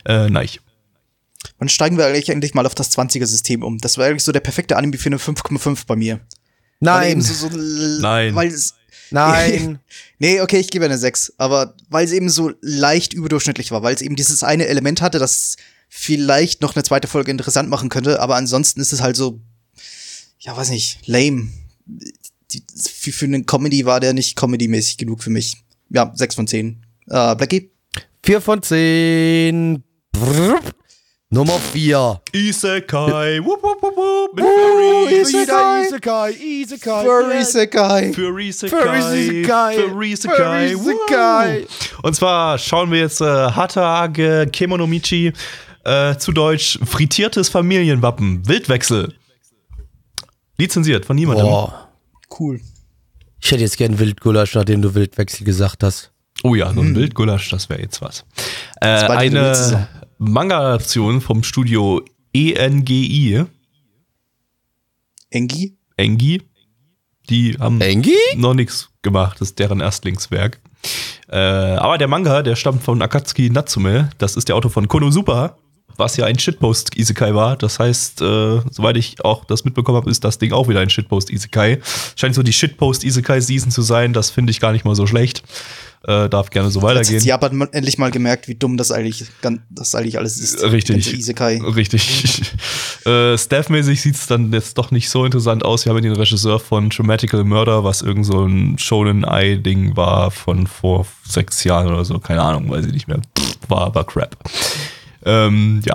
Äh, nein. Dann steigen wir eigentlich endlich mal auf das 20er-System um. Das war eigentlich so der perfekte Anime für eine 5,5 bei mir. Weil eben Nein, so, so Nein. Weil es, nein. nee, okay, ich gebe eine 6. Aber weil es eben so leicht überdurchschnittlich war, weil es eben dieses eine Element hatte, das vielleicht noch eine zweite Folge interessant machen könnte, aber ansonsten ist es halt so, ja, weiß nicht, lame. Die, für, für eine Comedy war der nicht comedy-mäßig genug für mich. Ja, 6 von 10. Äh, Blackie? 4 von 10. Brrr. Nummer 4. Isekai. Wup, wup, wup, wup, mit Uh, Furry. Isekai. Isekai, Isekai. Furry Isekai. Furry Isekai. Furry Isekai. Furry Isekai. Und zwar schauen wir jetzt äh, Hatage Kemonomichi, äh, zu Deutsch frittiertes Familienwappen, Wildwechsel. Lizenziert von niemandem. Boah. Cool. Ich hätte jetzt gern Wildgulasch, nachdem du Wildwechsel gesagt hast. Oh ja, so ein Wildgulasch, das wäre jetzt was. Äh, eine Manga-Adaption vom Studio ENGI, Engi? Engi. Die haben Engi? noch nichts gemacht, das ist deren Erstlingswerk. Äh, aber der Manga, der stammt von Akatsuki Natsume, das ist der Autor von Konosuba, was ja ein Shitpost-Isekai war. Das heißt, äh, soweit ich auch das mitbekommen habe, ist das Ding auch wieder ein Shitpost-Isekai. Scheint so die Shitpost-Isekai-Season zu sein, das finde ich gar nicht mal so schlecht. Äh, darf gerne so Jetzt hat weitergehen. Japan endlich mal gemerkt, wie dumm das eigentlich, das eigentlich alles ist. Richtig. Isekai. Richtig. äh, Staffmäßig sieht es dann jetzt doch nicht so interessant aus. Wir haben den Regisseur von Dramatical Murder, was irgend so ein Shonen-Eye-Ding war von vor sechs Jahren oder so. Keine Ahnung, weiß ich nicht mehr. Pff, War aber crap. Ähm, ja.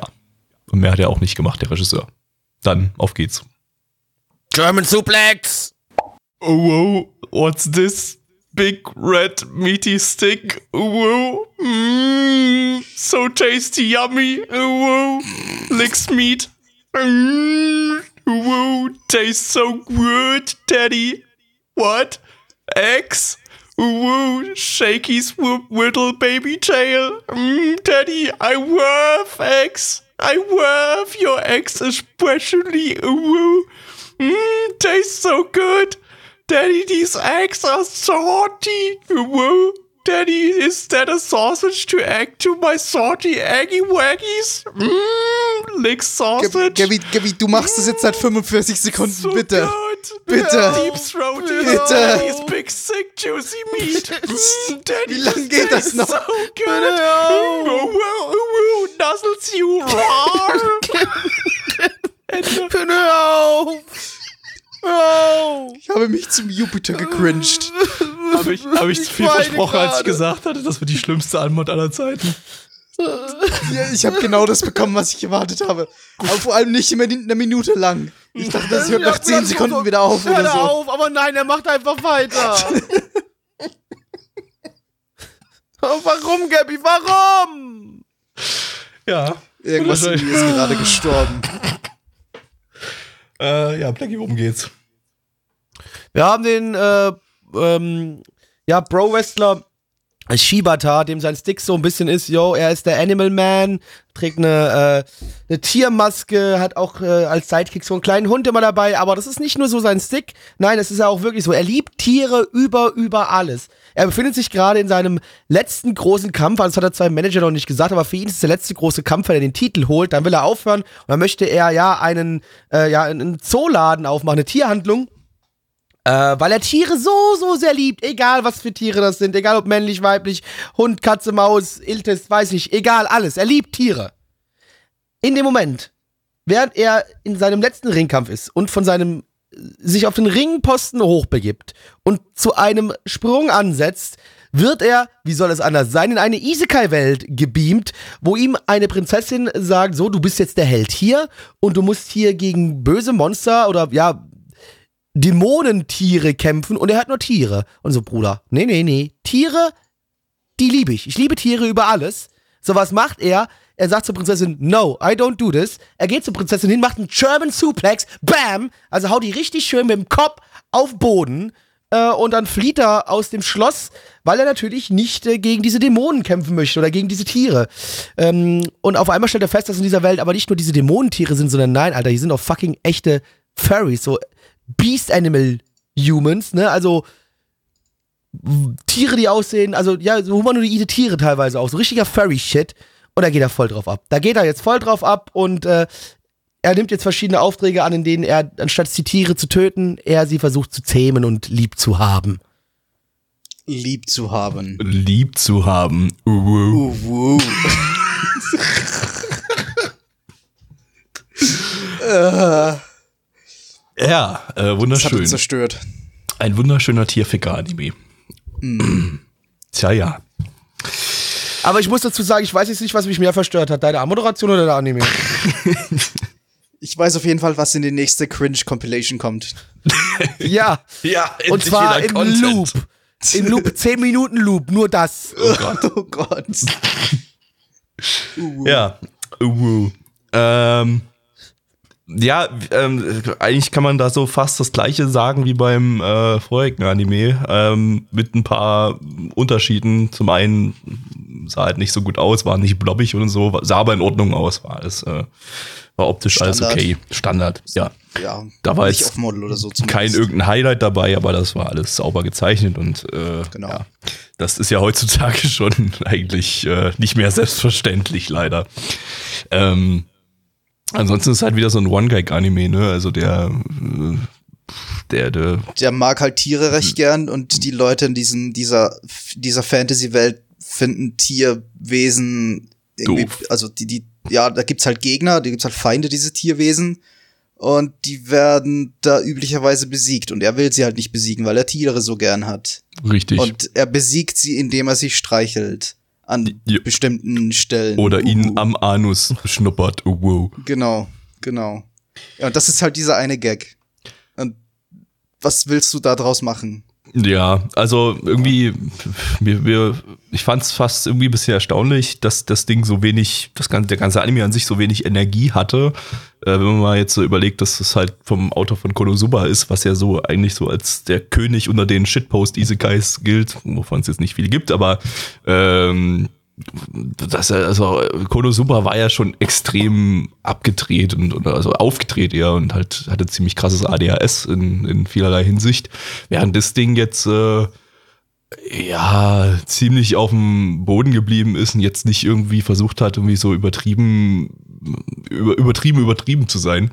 Und mehr hat er auch nicht gemacht, der Regisseur. Dann, auf geht's. German Suplex! Oh, wow, what's this? Big red meaty stick. Woo! Mm, so tasty, yummy. Woo! Licks meat. Mm, oh, wow. Tastes so good, Teddy. What? Eggs? Wow. Shaky little baby tail. Mm, Teddy, I love eggs. I love your eggs especially. Woo! Mmm, tastes so good. Daddy, these eggs are salty. Daddy, is that a sausage to add to my salty eggy waggies? Mmm, lick sausage. Gabi, Gabi, du machst das jetzt seit 45 Sekunden, so bitte. Good. Bitte. Deep throaty. Bitte. Daddy's big, sick, juicy meat. Mm, Daddy, Wie lang geht das noch? So good. Whoa, whoa, whoa, nuzzles you. Rawr. Ende. Hör auf! Ich habe mich zum Jupiter gecringed. Habe ich, hab ich zu viel versprochen, als ich gerade. gesagt hatte, das wird die schlimmste Anmod aller Zeiten. Ja, ich habe genau das bekommen, was ich erwartet habe. Aber vor allem nicht immer eine Minute lang. Ich dachte, das hört nach 10 Sekunden wieder auf Hör oder so. auf, aber nein, er macht einfach weiter. Oh, warum, Gabby? Warum? Ja. Irgendwas in mir ist gerade gestorben. Äh, ja, Blackie, worum geht's? Wir haben den, äh, ähm, ja, Pro-Wrestler Shibata, dem sein Stick so ein bisschen ist, yo, er ist der Animal Man, trägt eine, äh, eine Tiermaske, hat auch äh, als Sidekick so einen kleinen Hund immer dabei, aber das ist nicht nur so sein Stick, nein, es ist ja auch wirklich so, er liebt Tiere über, über alles. Er befindet sich gerade in seinem letzten großen Kampf, also das hat er seinem Manager noch nicht gesagt, aber für ihn ist es der letzte große Kampf, wenn er den Titel holt, dann will er aufhören. Und dann möchte er ja einen, äh, ja, einen Zooladen aufmachen, eine Tierhandlung. Äh, weil er Tiere so, so sehr liebt. Egal, was für Tiere das sind. Egal, ob männlich, weiblich, Hund, Katze, Maus, Iltis, weiß nicht. Egal, alles. Er liebt Tiere. In dem Moment, während er in seinem letzten Ringkampf ist und von seinem sich auf den Ringposten hochbegibt und zu einem Sprung ansetzt, wird er, wie soll es anders sein, in eine Isekai-Welt gebeamt, wo ihm eine Prinzessin sagt, so, du bist jetzt der Held hier und du musst hier gegen böse Monster oder, ja, Dämonentiere kämpfen und er hat nur Tiere. Und so, Bruder, nee, nee, nee, Tiere, die liebe ich. Ich liebe Tiere über alles. So, was macht er? Er sagt zur Prinzessin, no, I don't do this. Er geht zur Prinzessin hin, macht einen German Suplex, bam, also haut die richtig schön mit dem Kopf auf Boden äh, und dann flieht er aus dem Schloss, weil er natürlich nicht äh, gegen diese Dämonen kämpfen möchte oder gegen diese Tiere. Ähm, und auf einmal stellt er fest, dass in dieser Welt aber nicht nur diese Dämonentiere sind, sondern nein, Alter, hier sind auch fucking echte Furries, so Beast Animal Humans, ne? Also Tiere, die aussehen, also ja, so humanoide Tiere teilweise auch, so richtiger Furry-Shit. Und da geht er voll drauf ab. Da geht er jetzt voll drauf ab und äh, er nimmt jetzt verschiedene Aufträge an, in denen er, anstatt die Tiere zu töten, er sie versucht zu zähmen und lieb zu haben. Lieb zu haben. Lieb zu haben. Uh, Uh, uh. Ja, äh, das hat wunderschön. zerstört. Ein wunderschöner Tierficker-Anime. Tja, ja. Aber ich muss dazu sagen, ich weiß jetzt nicht, was mich mehr verstört hat, deine Moderation oder der Anime. Ich weiß auf jeden Fall, was in die nächste Cringe-Compilation kommt. ja. Ja, Und zwar im Loop. Im Loop, 10 Minuten Loop, nur das. Oh Gott. Ja. Uh, ähm, ja, ähm, eigentlich kann man da so fast das gleiche sagen wie beim äh, vorigen Anime, ähm, mit ein paar Unterschieden. Zum einen sah halt nicht so gut aus, war nicht blobbig und so, sah aber in Ordnung aus, war alles, äh, war optisch alles Standard. okay. Standard, ja. Ja, Da war jetzt auf Model oder so. Kein irgendein Highlight dabei, aber das war alles sauber gezeichnet und äh, Genau. ja, das ist ja heutzutage schon eigentlich äh, nicht mehr selbstverständlich, leider. Ähm, ansonsten ist es halt wieder so ein One-Gag-Anime, ne? Also der, äh, der, der, Der mag halt Tiere recht gern und die Leute in diesem, dieser, dieser Fantasy-Welt finden Tierwesen irgendwie, Doof. also die, die, ja, da gibt's halt Gegner, da gibt's halt Feinde, diese Tierwesen. Und die werden da üblicherweise besiegt. Und er will sie halt nicht besiegen, weil er Tiere so gern hat. richtig. Und er besiegt sie, indem er sie streichelt. An Ja. bestimmten Stellen. Oder ihn Uh. am Anus schnuppert. Oh, wow. Genau, genau. Ja, und das ist halt dieser eine Gag. Und was willst du da draus machen? Ja, also irgendwie, wir, wir, ich fand es fast irgendwie ein bisschen erstaunlich, dass das Ding so wenig, das ganze, der ganze Anime an sich so wenig Energie hatte. Äh, wenn man mal jetzt so überlegt, dass es halt vom Autor von Konosuba ist, was ja so eigentlich so als der König unter den Shitpost-Isekais gilt, wovon es jetzt nicht viele gibt, aber ähm, das, also Konosuba war ja schon extrem abgedreht und also aufgedreht eher und halt hatte ziemlich krasses ADHS in, in vielerlei Hinsicht. Während das Ding jetzt äh, ja ziemlich auf dem Boden geblieben ist und jetzt nicht irgendwie versucht hat, irgendwie so übertrieben, über, übertrieben, übertrieben zu sein.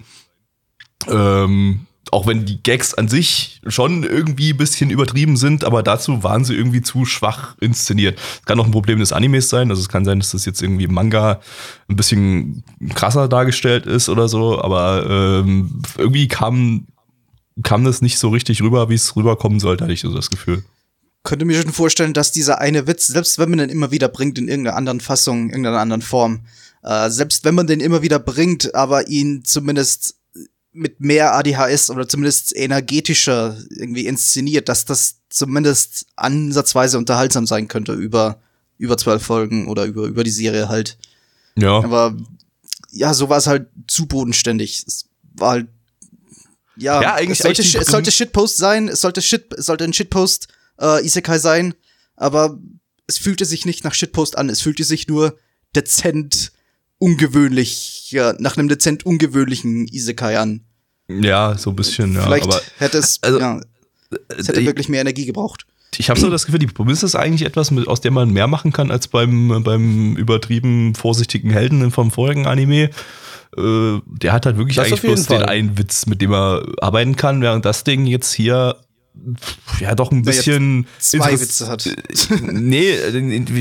Ähm, auch wenn die Gags an sich schon irgendwie ein bisschen übertrieben sind, aber dazu waren sie irgendwie zu schwach inszeniert. Das kann auch ein Problem des Animes sein. Also es kann sein, dass das jetzt irgendwie im Manga ein bisschen krasser dargestellt ist oder so, aber ähm, irgendwie kam, kam das nicht so richtig rüber, wie es rüberkommen sollte, hatte ich so das Gefühl. Könnte mir schon vorstellen, dass dieser eine Witz, selbst wenn man den immer wieder bringt in irgendeiner anderen Fassung, irgendeiner anderen Form, äh, selbst wenn man den immer wieder bringt, aber ihn zumindest mit mehr ADHS oder zumindest energetischer irgendwie inszeniert, dass das zumindest ansatzweise unterhaltsam sein könnte über über zwölf Folgen oder über über die Serie halt. Ja. Aber ja, so war es halt zu bodenständig. Es war halt ja, Ja, eigentlich es sollte, es sollte Shitpost sein, es sollte Shit, es sollte ein Shitpost äh, Isekai sein, aber es fühlte sich nicht nach Shitpost an, es fühlte sich nur dezent ungewöhnlich, ja, nach einem dezent ungewöhnlichen Isekai an. Ja, so ein bisschen, ja. Vielleicht aber hätte es, also, ja, es hätte äh, wirklich mehr Energie gebraucht. ich habe so das Gefühl, die Prämisse ist eigentlich etwas, mit, aus dem man mehr machen kann als beim, beim übertrieben vorsichtigen Helden vom vorigen Anime. Äh, der hat halt wirklich Das eigentlich bloß den Fall. einen Witz, mit dem er arbeiten kann, während das Ding jetzt hier ja doch ein Der bisschen zwei Witze hat. nee,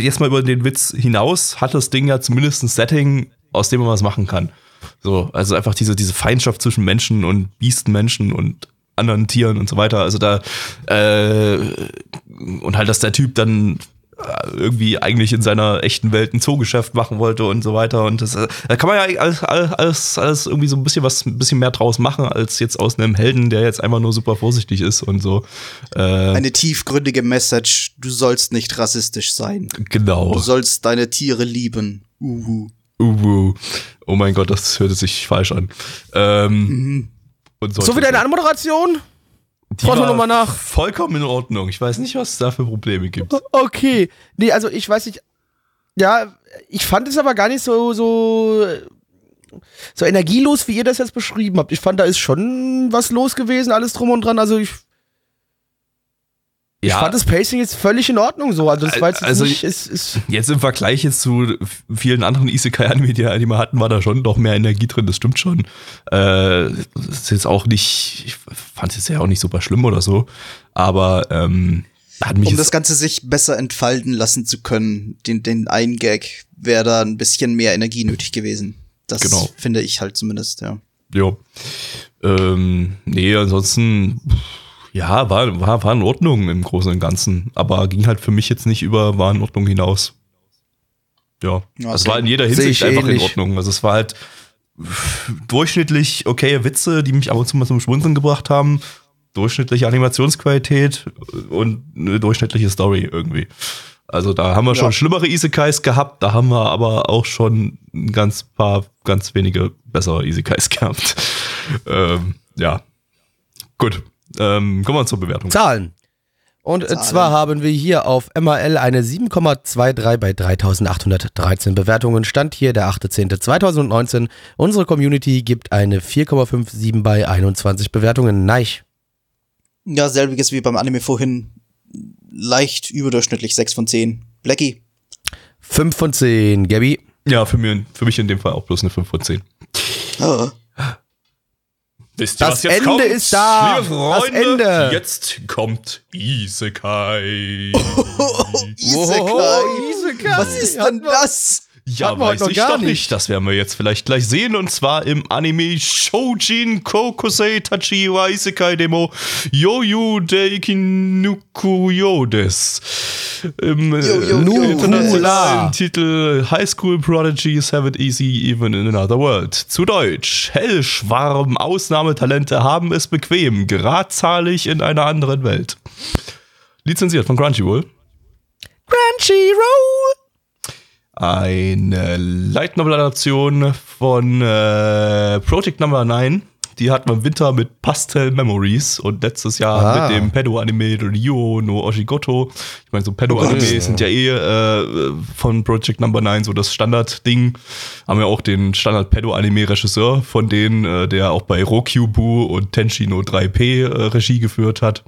jetzt mal über den Witz hinaus hat das Ding ja zumindest ein Setting, aus dem man was machen kann. So, also einfach diese, diese Feindschaft zwischen Menschen und Biestenmenschen und anderen Tieren und so weiter. Also da, äh, und halt, dass der Typ dann irgendwie eigentlich in seiner echten Welt ein Zoogeschäft machen wollte und so weiter. Und das, äh, da kann man ja alles, alles, alles irgendwie so ein bisschen was, ein bisschen mehr draus machen, als jetzt aus einem Helden, der jetzt einfach nur super vorsichtig ist und so. Äh, Eine tiefgründige Message, du sollst nicht rassistisch sein. genau. Du sollst deine Tiere lieben. Uhu. Uwu. Oh mein Gott, das hörte sich falsch an. Ähm, und So wie deine Anmoderation? Die Frag doch war noch mal nach. Vollkommen in Ordnung. Ich weiß nicht, was es da für Probleme gibt. Okay. Nee, also ich weiß nicht. Ja, ich fand es aber gar nicht so, so, so energielos, wie ihr das jetzt beschrieben habt. Ich fand, da ist schon was los gewesen, alles drum und dran. Also ich, ich fand das Pacing jetzt völlig in Ordnung so. Also das war jetzt Also nicht, ist, ist, Jetzt im Vergleich jetzt zu vielen anderen Isekai-Anime, die die wir hatten, war da schon doch mehr Energie drin, das stimmt schon. Äh, das ist jetzt auch nicht, ich fand es ja auch nicht super schlimm oder so, aber ähm, hat mich Um jetzt- das Ganze sich besser entfalten lassen zu können, den, den einen Gag, wäre da ein bisschen mehr Energie nötig gewesen. Das Genau. finde ich halt zumindest, ja. Ja. Ähm, nee, ansonsten, ja, war, war, war in Ordnung im Großen und Ganzen, aber ging halt für mich jetzt nicht über war in Ordnung hinaus. Ja, Ja, es okay. war in jeder Hinsicht ich einfach in ähnlich. Ordnung. Also es war halt durchschnittlich okaye Witze, die mich ab und zu mal zum Schmunzeln gebracht haben, durchschnittliche Animationsqualität und eine durchschnittliche Story irgendwie. Also da haben wir schon Ja. schlimmere Isekais gehabt, da haben wir aber auch schon ein ganz paar, ganz wenige bessere Isekais gehabt. ähm, ja, gut. Ähm, kommen wir zur Bewertung. Zahlen. Und Zahlen. zwar haben wir hier auf MAL eine 7,23 bei 3813 Bewertungen. Stand hier der 8.10.2019. Unsere Community gibt eine 4,57 bei 21 Bewertungen. Neich. Ja, selbiges wie beim Anime vorhin. Leicht überdurchschnittlich 6 von 10. Blackie. 5 von 10. Gabby. Ja, für mich, für mich in dem Fall auch bloß eine 5 von 10. Oh. Wisst Das Ende ist da. Liebe Das Freunde, Ende. jetzt kommt Isekai. Isekai. Isekai. Was ist denn das? Ja, weiß noch ich gar doch nicht. nicht. Das werden wir jetzt vielleicht gleich sehen. Und zwar im Anime Shoujin Kokusei Tachi wa Isekai Demo Yoyu Deikinuku Yodes. Im äh, Yo, yo, yo. internationalen Titel High School Prodigies Have It Easy Even in Another World. Zu Deutsch. Hellschwarm Ausnahmetalente haben es bequem. Geradzahlig in einer anderen Welt. Lizenziert von Crunchyroll. Crunchyroll. Eine Light Novel Adaption von äh, Project Number 9. Die hatten wir im Winter mit Pastel Memories und letztes Jahr Ah. mit dem Pedo-Anime Ryo no Oshigoto. Ich meine, so Pedo-Animes sind ja eh äh, von Project Number 9 so das Standard-Ding. Haben ja auch den Standard-Pedo-Anime-Regisseur von denen, äh, der auch bei Rokyubu und Tenshi no 3P äh, Regie geführt hat.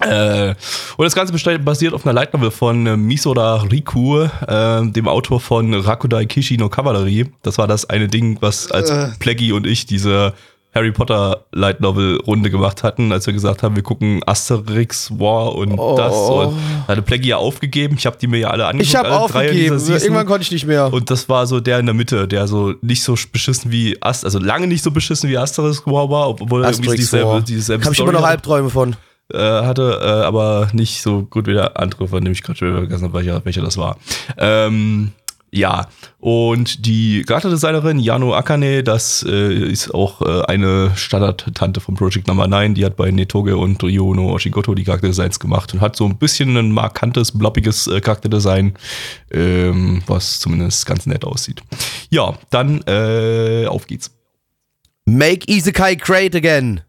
Äh, und das Ganze basiert auf einer Light Novel von äh, Misoda Riku, äh, dem Autor von Rakudai Kishi no Cavalry. Das war das eine Ding, was als Äh. Plaggy und ich diese Harry Potter Light Novel Runde gemacht hatten, als wir gesagt haben, wir gucken Asterix War und Oh. das. Und hatte Plaggy ja aufgegeben. Ich habe die mir ja alle angeguckt. Ich habe aufgegeben. Irgendwann konnte ich nicht mehr. Und das war so der in der Mitte, der so nicht so beschissen wie Ast, also lange nicht so beschissen wie Asterix War war, obwohl er irgendwie Asterix dieselbe, War. dieselbe Habe ich immer Story noch Albträume von. äh, hatte, äh, aber nicht so gut wie der andere, von dem ich gerade vergessen habe, welcher, welcher das war. Ähm, ja, und die Charakterdesignerin Yano Akane, das äh, ist auch äh, eine Standard-Tante von Project Number 9, die hat bei Netoge und Ryo no Oshigoto die Charakterdesigns gemacht und hat so ein bisschen ein markantes, blobbiges äh, Charakterdesign, ähm, was zumindest ganz nett aussieht. Ja, dann äh, auf geht's. Make Isekai great again.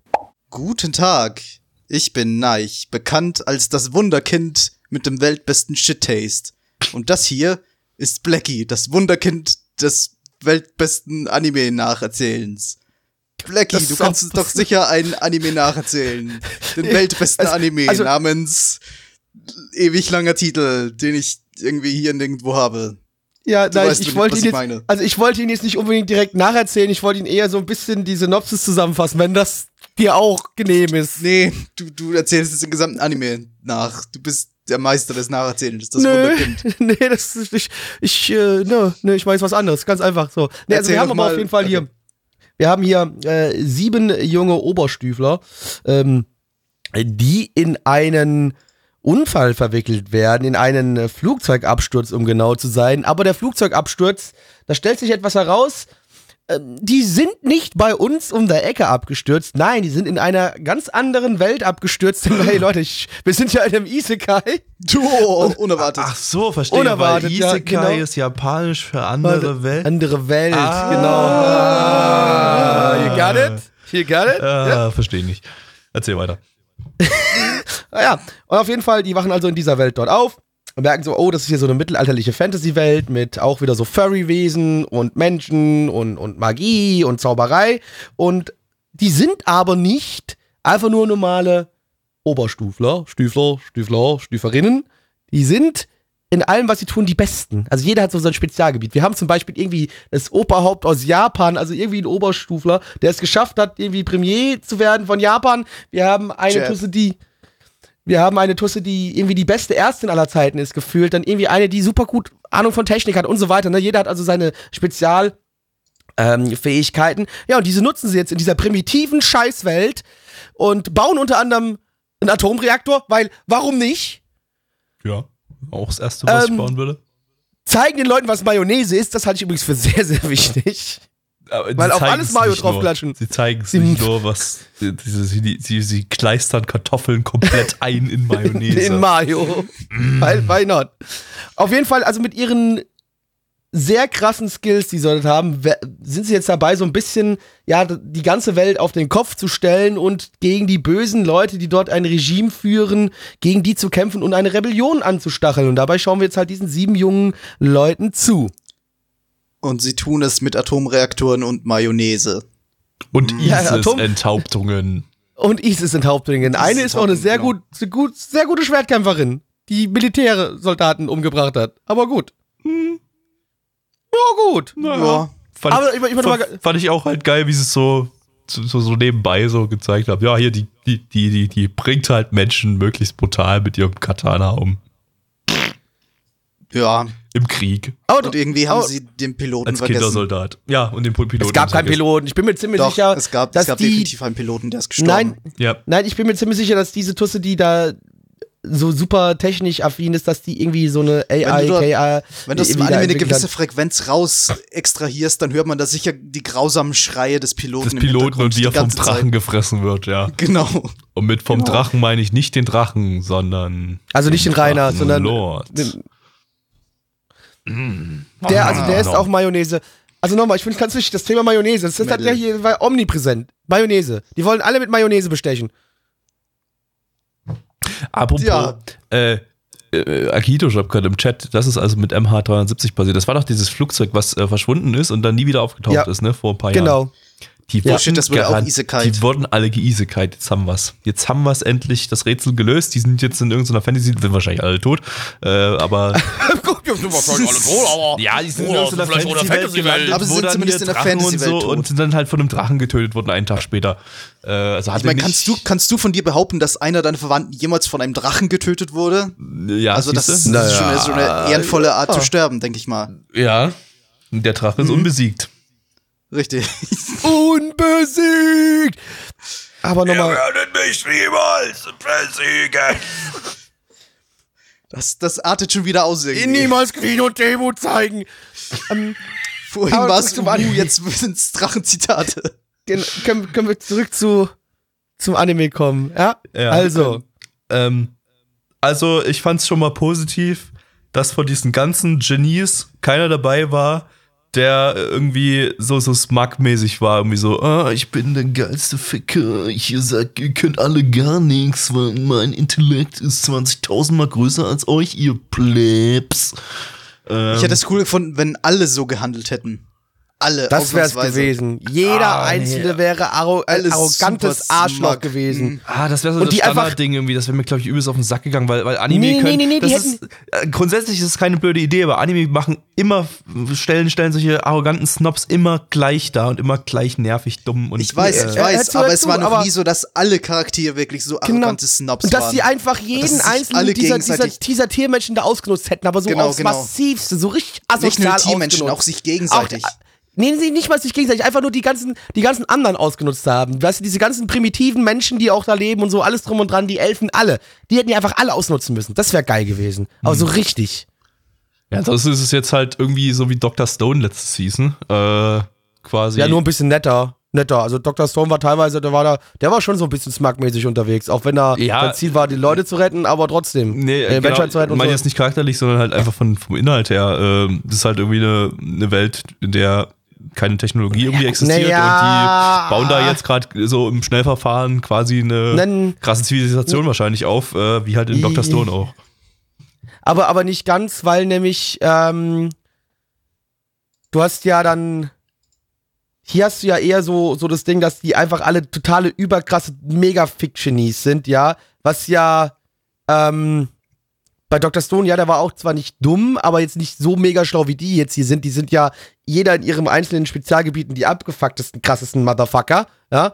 Guten Tag. Ich bin Neich, bekannt als das Wunderkind mit dem weltbesten Shit-Taste. Und das hier ist Blackie, das Wunderkind des weltbesten Anime-Nacherzählens. Blackie, Das du kannst uns doch sicher ein Anime nacherzählen. Den weltbesten also- Anime also- namens ewig langer Titel, den ich irgendwie hier nirgendwo habe. Ja, Du nein, weißt, ich wollte ihn jetzt, meine. also ich wollte ihn jetzt nicht unbedingt direkt nacherzählen, ich wollte ihn eher so ein bisschen die Synopsis zusammenfassen, wenn das dir auch genehm ist. Nee, du, du erzählst jetzt den gesamten Anime nach. Du bist der Meister des Nacherzählens, das Nö, Wunderkind. nee, das ist nicht, ich, äh, nö, nö, ich weiß was anderes, ganz einfach so. Nee, also wir haben aber auf jeden Fall hier, Okay. wir haben hier äh, sieben junge Oberstüfler, ähm, die in einen Unfall verwickelt werden, in einen Flugzeugabsturz, um genau zu sein. Aber der Flugzeugabsturz, da stellt sich etwas heraus, die sind nicht bei uns um der Ecke abgestürzt. Nein, die sind in einer ganz anderen Welt abgestürzt. Hey Leute, ich, wir sind ja in einem Isekai. Du, oh, unerwartet. Ach so, verstehe. Unerwartet, weil ja, Isekai genau. ist japanisch für andere Welt. Andere Welt, Ah. genau. Ah, you got it? You got it? Ah, verstehe ich nicht. Erzähl weiter. Ah ja, und auf jeden Fall, die wachen also in dieser Welt dort auf und merken so, oh, das ist hier so eine mittelalterliche Fantasy-Welt mit auch wieder so Furry-Wesen und Menschen und, und Magie und Zauberei. Und die sind aber nicht einfach nur normale Oberstufler, Stüfler, Stüfler, Stüferinnen. Die sind in allem, was sie tun, die Besten. Also jeder hat so sein Spezialgebiet. Wir haben zum Beispiel irgendwie das Oberhaupt aus Japan, also irgendwie ein Oberstufler, der es geschafft hat, irgendwie Premier zu werden von Japan. Wir haben eine. Tusse, die wir haben eine Tusse, die irgendwie die beste Ärztin aller Zeiten ist, gefühlt. Dann irgendwie eine, die super gut Ahnung von Technik hat und so weiter. Ne? Jeder hat also seine Spezial- ähm, Fähigkeiten. Ja, und diese nutzen sie jetzt in dieser primitiven Scheißwelt und bauen unter anderem einen Atomreaktor, weil warum nicht? Ja. Auch das erste, was Ähm, ich bauen würde. Zeigen den Leuten, was Mayonnaise ist, das halte ich übrigens für sehr, sehr wichtig. Weil auf alles nur. draufklatschen. Sie zeigen es nicht nur, was. Sie, sie, sie, sie kleistern Kartoffeln komplett ein in Mayonnaise. In Mayo. Weil, why not? Auf jeden Fall, also mit ihren sehr krassen Skills, die sie dort haben, sind sie jetzt dabei, so ein bisschen, ja, die ganze Welt auf den Kopf zu stellen und gegen die bösen Leute, die dort ein Regime führen, gegen die zu kämpfen und eine Rebellion anzustacheln. Und dabei schauen wir jetzt halt diesen sieben jungen Leuten zu. Und sie tun es mit Atomreaktoren und Mayonnaise. Und Atom- ISIS-Enthauptungen. Und Isis Enthauptungen. Eine ist auch eine sehr genau. gut, sehr gut, sehr gute Schwertkämpferin, die militäre Soldaten umgebracht hat. Aber gut. Ja, gut. Ja. Fand, Aber ich- ich fand, mal- fand ich auch halt geil, wie sie es so, so, so nebenbei so gezeigt haben. Ja, hier, die, die, die, die, die bringt halt Menschen möglichst brutal mit ihrem Katana um. Ja. Im Krieg. Aber, Und irgendwie haben aber- sie den Piloten Als vergessen. Kindersoldat. Ja, und den Piloten. Es gab keinen vergessen. Piloten. Ich bin mir ziemlich Doch, sicher, es gab, dass es gab die. definitiv einen Piloten, der ist gestorben. Nein, Ja. nein, ich bin mir ziemlich sicher, dass diese Tusse, die da so super technisch affin ist, dass die irgendwie so eine AI, Wenn du KI. Wenn du aus dem Anime eine gewisse. Frequenz raus extrahierst, dann hört man da sicher die grausamen Schreie des Piloten. Des im Piloten Hintergrund und wie er vom Drachen gefressen wird, ja. Zeit. Genau. Und mit vom Genau. Drachen meine ich nicht den Drachen, sondern. Also nicht den Rainer, sondern Lord. den, der, also der ist Genau. auch Mayonnaise. Also nochmal, ich finde es ganz wichtig, das Thema Mayonnaise, das ist halt Mädel. hier omnipräsent. Mayonnaise. Die wollen alle mit Mayonnaise bestechen. Apropos, Ja. äh, äh, Akito schreibt gerade im Chat, das ist also mit MH370 passiert. Das war doch dieses Flugzeug, was äh, verschwunden ist und dann nie wieder aufgetaucht Ja. ist, ne, vor ein paar Jahren. Genau. Die Ja. Shit, das wurde auch Isekai. die wurden alle geisekait. Jetzt haben wir's. Jetzt haben wir's endlich das Rätsel gelöst. Die sind jetzt in irgendeiner Fantasy, sind wahrscheinlich alle tot. Äh, aber ja, die sind in irgendeiner Fantasy-Welt gelandet, Aber sie sind zumindest in der Fantasy-Welt so tot. und sind dann halt von einem Drachen getötet worden einen Tag später. Äh, also Ich meine, nicht, kannst du, kannst du von dir behaupten, dass einer deiner Verwandten jemals von einem Drachen getötet wurde? ja, Also das ist, das ist schon, eine, so eine ehrenvolle Art zu sterben, denke ich mal. ja. Der Drache ist Mhm. unbesiegt. Richtig. Unbesiegt! Aber nochmal. werden mich niemals besiegen. Das, das artet schon wieder aus irgendwie. Niemals Queen und Demo zeigen. Ähm, Vorhin war es zum Anime. jetzt sind es Drachenzitate. gen- können, können wir zurück zu, zum Anime kommen? Ja? Ja. Also. Ähm, also, ich fand's schon mal positiv, dass von diesen ganzen Genies keiner dabei war, der irgendwie so, so smug-mäßig war. Irgendwie so, ah, ich bin der geilste Ficker. Ich sag, ihr könnt alle gar nichts, weil mein Intellekt ist 20.000 Mal größer als euch, ihr Plebs. Ähm, Ich hätte es cool gefunden, wenn alle so gehandelt hätten. Alle. Das wär's ausnahmsweise. gewesen. Jeder Ah, nee. einzelne wäre arro ein Alles arrogantes Arschloch gewesen. Ah, das wäre so Und das die einfach- Standardding irgendwie, das wäre mir, glaube ich, übelst auf den Sack gegangen, weil, weil Anime Nee, nee, können, nee, nee, die das ist, äh, grundsätzlich ist es keine blöde Idee, aber Anime machen immer, stellen, stellen solche arroganten Snobs immer gleich da und immer gleich nervig, dumm und Ich weiß, äh, ich Äh, weiß, zu, aber es war noch nie so, dass alle Charaktere wirklich so Genau. arrogante Snobs Und dass waren. sie einfach dass jeden sie sich einzelnen alle dieser, dieser, dieser Tiermenschen da ausgenutzt hätten, aber so Genau, aufs genau. massivste, so richtig asozial Nicht nur die Tiermenschen, auch sich gegenseitig. Auch, nee, nicht mal sich gegenseitig, einfach nur die ganzen, die ganzen anderen ausgenutzt haben. Weißt du, diese ganzen primitiven Menschen, die auch da leben und so, alles drum und dran, die Elfen, alle. Die hätten die einfach alle ausnutzen müssen. Das wäre geil gewesen. Aber Mhm. so richtig. ja, das ist es jetzt halt irgendwie so wie Dr. Stone letzte Season, äh, quasi. Ja, nur ein bisschen netter. Netter. Also Dr. Stone war teilweise, der war da, der war schon so ein bisschen smugmäßig unterwegs, auch wenn er Ja. sein Ziel war, die Leute zu retten, aber trotzdem. Nee, äh, genau, zu retten ich und meine so. jetzt nicht charakterlich, sondern halt einfach von, vom Inhalt her. Ähm, das ist halt irgendwie eine, eine Welt, in der keine Technologie irgendwie existiert naja. und die bauen da jetzt gerade so im Schnellverfahren quasi eine Nen- krasse Zivilisation wahrscheinlich auf, äh, wie halt in Dr. Stone auch. Aber, aber nicht ganz, weil nämlich, ähm, du hast ja dann, hier hast du ja eher so, so das Ding, dass die einfach alle totale überkrasse Mega-Fic-Genies sind, ja, was ja, ähm, bei Dr. Stone, ja, der war auch zwar nicht dumm, aber jetzt nicht so mega schlau wie die jetzt hier sind. Die sind ja jeder in ihrem einzelnen Spezialgebieten die abgefucktesten, krassesten Motherfucker, ja.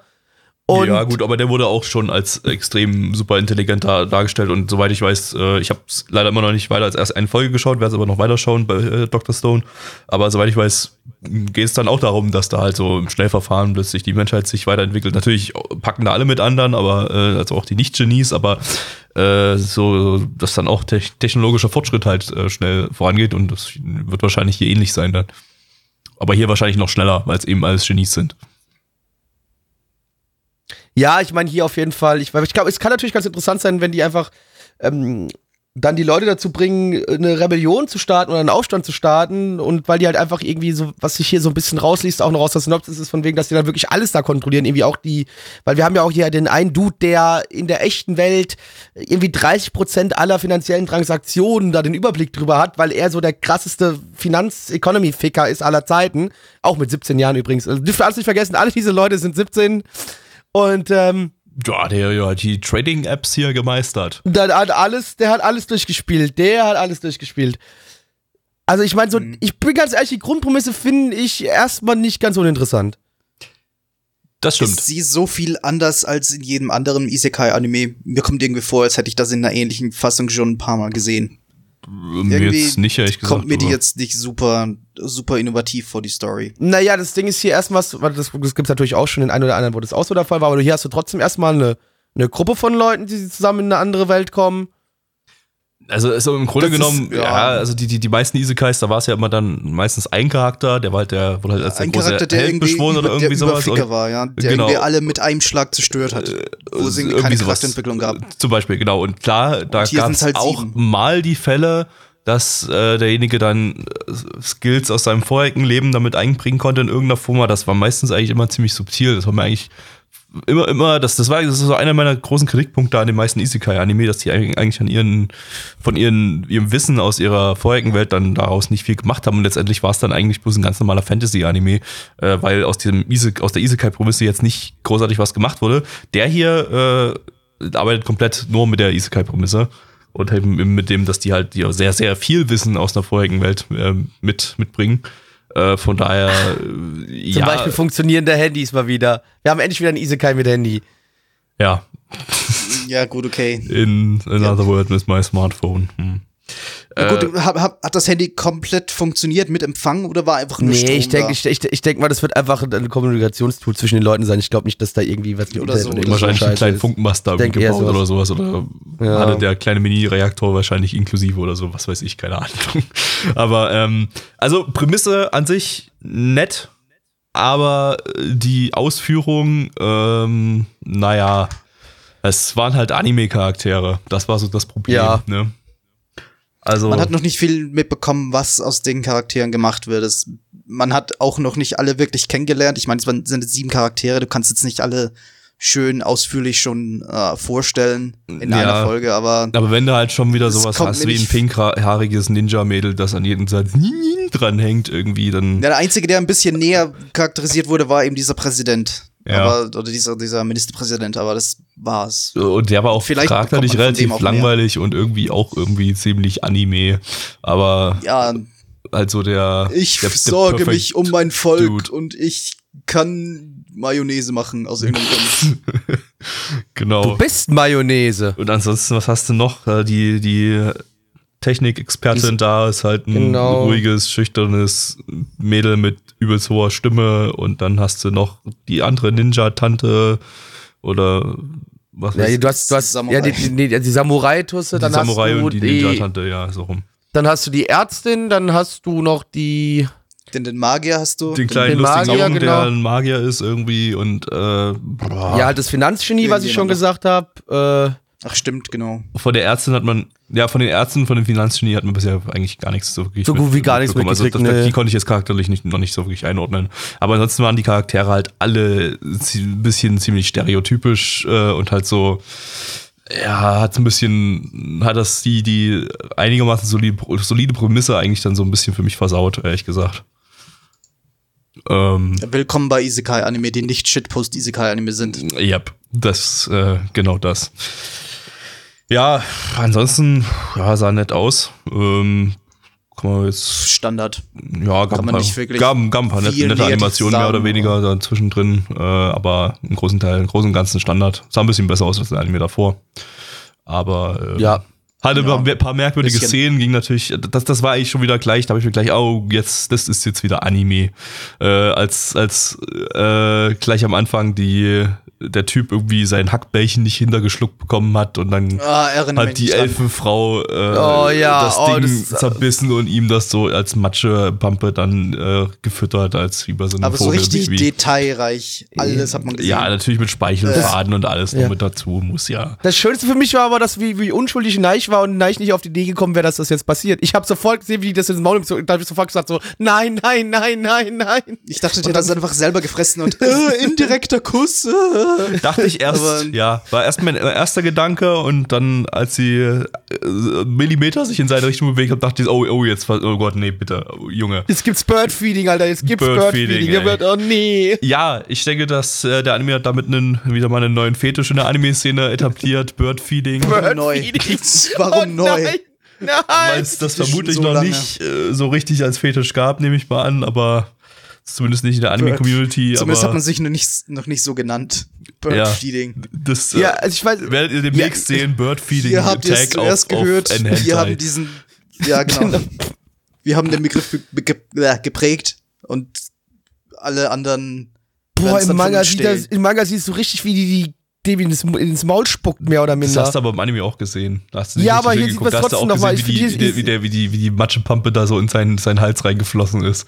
Und ja, gut, aber der wurde auch schon als extrem super intelligent da, dargestellt und soweit ich weiß, äh, ich habe leider immer noch nicht weiter als erst eine Folge geschaut, werde es aber noch weiter schauen bei äh, Dr. Stone. Aber soweit ich weiß, geht es dann auch darum, dass da halt so im Schnellverfahren plötzlich die Menschheit sich weiterentwickelt. Natürlich packen da alle mit anderen, aber äh, also auch die Nicht-Genies, aber äh, so, dass dann auch te technologischer Fortschritt halt äh, schnell vorangeht und das wird wahrscheinlich hier ähnlich sein dann. Aber hier wahrscheinlich noch schneller, weil es eben alles Genies sind. Ja, ich meine hier auf jeden Fall. Ich, ich glaube, es kann natürlich ganz interessant sein, wenn die einfach ähm, dann die Leute dazu bringen, eine Rebellion zu starten oder einen Aufstand zu starten und weil die halt einfach irgendwie so, was sich hier so ein bisschen rausliest, auch noch aus der Synopsis ist, von wegen, dass die dann wirklich alles da kontrollieren, irgendwie auch die, weil wir haben ja auch hier den einen Dude, der in der echten Welt irgendwie 30% aller finanziellen Transaktionen da den Überblick drüber hat, weil er so der krasseste Finanz-Economy-Ficker ist aller Zeiten, auch mit 17 Jahren übrigens. Also, dürft ihr alles nicht vergessen, alle diese Leute sind 17 und ähm, Ja, der ja die Trading-Apps hier gemeistert. der hat alles, der hat alles durchgespielt. Der hat alles durchgespielt. Also ich meine, so, ich bin ganz ehrlich, die Grundprämisse finde ich erstmal nicht ganz uninteressant. Das stimmt. Ist sie so viel anders als in jedem anderen Isekai-Anime? Mir kommt irgendwie vor, als hätte ich das in einer ähnlichen Fassung schon ein paar Mal gesehen. Mir irgendwie jetzt nicht, ehrlich gesagt. Kommt mir die aber- jetzt nicht super, super innovativ vor, die Story. Naja, das Ding ist hier erstmal, das, das gibt es natürlich auch schon den einen oder anderen, wo das auch so der Fall war, aber hier hast du trotzdem erstmal eine, eine Gruppe von Leuten, die zusammen in eine andere Welt kommen. Also, also im Grunde Das ist- genommen, ja, ja. also die, die, die meisten Isekais, da war es ja immer dann meistens ein Charakter, der war halt der, wurde halt als der Ein große Charakter, der Held beschworen oder irgendwie sowas. Und, war, ja. Der genau. irgendwie alle mit einem Schlag zerstört hat. wo es irgendwie keine Charakterentwicklung gab. Zum Beispiel, genau. Und klar, da gab es halt auch sieben. mal die Fälle, dass äh, derjenige dann äh, Skills aus seinem vorherigen Leben damit einbringen konnte in irgendeiner Form. Das war meistens eigentlich immer ziemlich subtil. Das war mir eigentlich immer, immer, das, das war das ist so einer meiner großen Kritikpunkte an den meisten Isekai-Anime, dass die eigentlich an ihren, von ihren, ihrem Wissen aus ihrer vorherigen Welt dann daraus nicht viel gemacht haben. Und letztendlich war es dann eigentlich bloß ein ganz normaler Fantasy-Anime, äh, weil aus diesem Ise, aus der Isekai-Prämisse jetzt nicht großartig was gemacht wurde. Der hier äh, arbeitet komplett nur mit der Isekai-Prämisse. Und eben mit dem, dass die halt die sehr, sehr viel Wissen aus der vorherigen Welt äh, mit, mitbringen. Äh, von daher, äh, Zum ja, Beispiel funktionierende Handys mal wieder. Wir haben endlich wieder ein Isekai mit Handy. ja, Ja, gut, okay. in another word with my smartphone. Hm. Na gut, hab, hab, hat das Handy komplett funktioniert mit Empfang oder war einfach nur Nee, Strom ich denke da? ich, ich, ich denk mal, das wird einfach ein Kommunikationstool zwischen den Leuten sein. Ich glaube nicht, dass da irgendwie was mit Oder so, oder wahrscheinlich einen kleinen. Funkenmast da gebaut oder sowas. Oder Ja. hatte der kleine Mini-Reaktor wahrscheinlich inklusive oder so, was weiß ich, keine Ahnung. Aber ähm, also Prämisse an sich nett, aber äh, die Ausführung, ähm, naja, es waren halt Anime-Charaktere. Das war so das Problem. Ja. Ne? Also Man hat noch nicht viel mitbekommen, was aus den Charakteren gemacht wird. Es, man hat auch noch nicht alle wirklich kennengelernt. Ich meine, es sind jetzt sieben Charaktere, du kannst jetzt nicht alle schön ausführlich schon äh, vorstellen in Ja. einer Folge, aber Aber wenn du halt schon wieder sowas hast wie ein pinkhaariges Ninja-Mädel, das an jedem Satz dranhängt irgendwie, dann. der einzige, der ein bisschen näher charakterisiert wurde, war eben dieser Präsident. Ja. Aber, oder dieser, dieser Ministerpräsident, aber das war's. Und der war auch Vielleicht charakterlich relativ auch mehr. langweilig und irgendwie auch irgendwie ziemlich Anime. Aber Ja, also der. ich der, der sorge mich um mein Volk Dude. und ich kann Mayonnaise machen aus irgendeinem Grund. Genau. Du bist Mayonnaise. Und ansonsten, was hast du noch? Äh, Die, die Technikexpertin da ist halt ein Genau. ruhiges, schüchternes Mädel mit übelst hoher Stimme und dann hast du noch die andere Ninja-Tante oder was Ja, weiß du hast, du hast Samurai. ja, die, die, die, die Samurai-Tusse, dann Samurai hast du und die die, Ninja-Tante, ja, so rum. dann hast du die Ärztin, dann hast du noch die, Denn den Magier hast du. Den kleinen den lustigen Magier, Jungen, genau. der ein Magier ist irgendwie und äh, boah. ja, halt das Finanzgenie, was ich schon gesagt habe. Ach, stimmt, genau. von der Ärztin hat man, ja, von den Ärzten, von den Finanzgenie hat man bisher eigentlich gar nichts so wirklich So gut wie gar nichts. Also das, nee. die konnte ich jetzt charakterlich nicht, noch nicht so wirklich einordnen. Aber ansonsten waren die Charaktere halt alle ein bisschen ziemlich stereotypisch äh, und halt so, ja, hat ein bisschen, hat das die, die einigermaßen solide, solide Prämisse eigentlich dann so ein bisschen für mich versaut, ehrlich gesagt. Ähm, Willkommen bei Isekai-Anime, die nicht Shitpost-Isekai-Anime sind. Yep, das, äh, genau das. Ja, ansonsten, ja, sah nett aus. Ähm, kann man jetzt, Standard. ja, gab, Kann ein man paar, nicht wirklich gab, gab ein paar nette, nette Animationen mehr oder weniger da zwischendrin, äh, aber im großen Teil, im großen und ganzen Standard. Sah ein bisschen besser aus als der Anime davor. Aber, äh, Ja. Hatte Ja, ein paar merkwürdige bisschen. Szenen, ging natürlich, das, das war eigentlich schon wieder gleich, da habe ich mir gleich, oh, jetzt, das ist jetzt wieder Anime. Äh, als, als äh, gleich am Anfang die, der Typ irgendwie sein Hackbällchen nicht hintergeschluckt bekommen hat und dann Ah, hat die. Elfenfrau äh, Oh ja, das oh, Ding das- zerbissen und ihm das so als Matschepampe dann äh, gefüttert, als wie bei so einem Aber so Vogel. richtig wie- detailreich. Alles hat man gesehen. Ja, natürlich mit Speichelfaden und alles noch Ja. mit dazu, muss ja. Das Schönste für mich war aber, dass wie, wie unschuldig Neich war und Neich nicht auf die Idee gekommen wäre, dass das jetzt passiert. Ich habe sofort gesehen, wie die das ins Maul nimmt. Da habe ich sofort gesagt so, nein, nein, nein, nein, nein. Ich dachte, der hat das einfach selber gefressen und äh, indirekter Kuss. Äh. Dachte ich erst, Aber- ja, war erst mein erster Gedanke und dann, als sie äh, Millimeter sich in seine Richtung bewegt hat, dachte ich, oh, oh, jetzt, oh Gott, nee, bitte, oh, Junge. Jetzt gibt's Birdfeeding, Alter. Jetzt gibt's Birdfeeding, wird, oh nee. Ja, ich denke, dass äh, der Anime hat damit einen, wieder mal einen neuen Fetisch in der Anime-Szene etabliert, Birdfeeding. Birdfeeding. Warum oh, neu? Nein, nein. Weil es das vermutlich so noch lange. nicht äh, so richtig als Fetisch gab, nehme ich mal an, aber zumindest nicht in der Anime-Community. Zumindest aber hat man sich noch nicht, noch nicht so genannt. Ja. Birdfeeding. das äh, Ja, also ich weiß. werdet ihr demnächst sehen, Birdfeeding habt ihr es auf, gehört. auf Wir haben diesen, ja genau. Wir haben den Begriff be- ge äh, geprägt und alle anderen. Boah, im Manga, sieht das, im Manga siehst du richtig, wie die, die Devi ins, ins Maul spuckt, mehr oder Das minder. hast du aber im Anime auch gesehen. Da hast du Ja, aber hier sieht hast du trotzdem auch noch mal. gesehen, wie Ich die, wie, der, wie, die, wie die Matschepampe da so in seinen, sein Hals reingeflossen ist.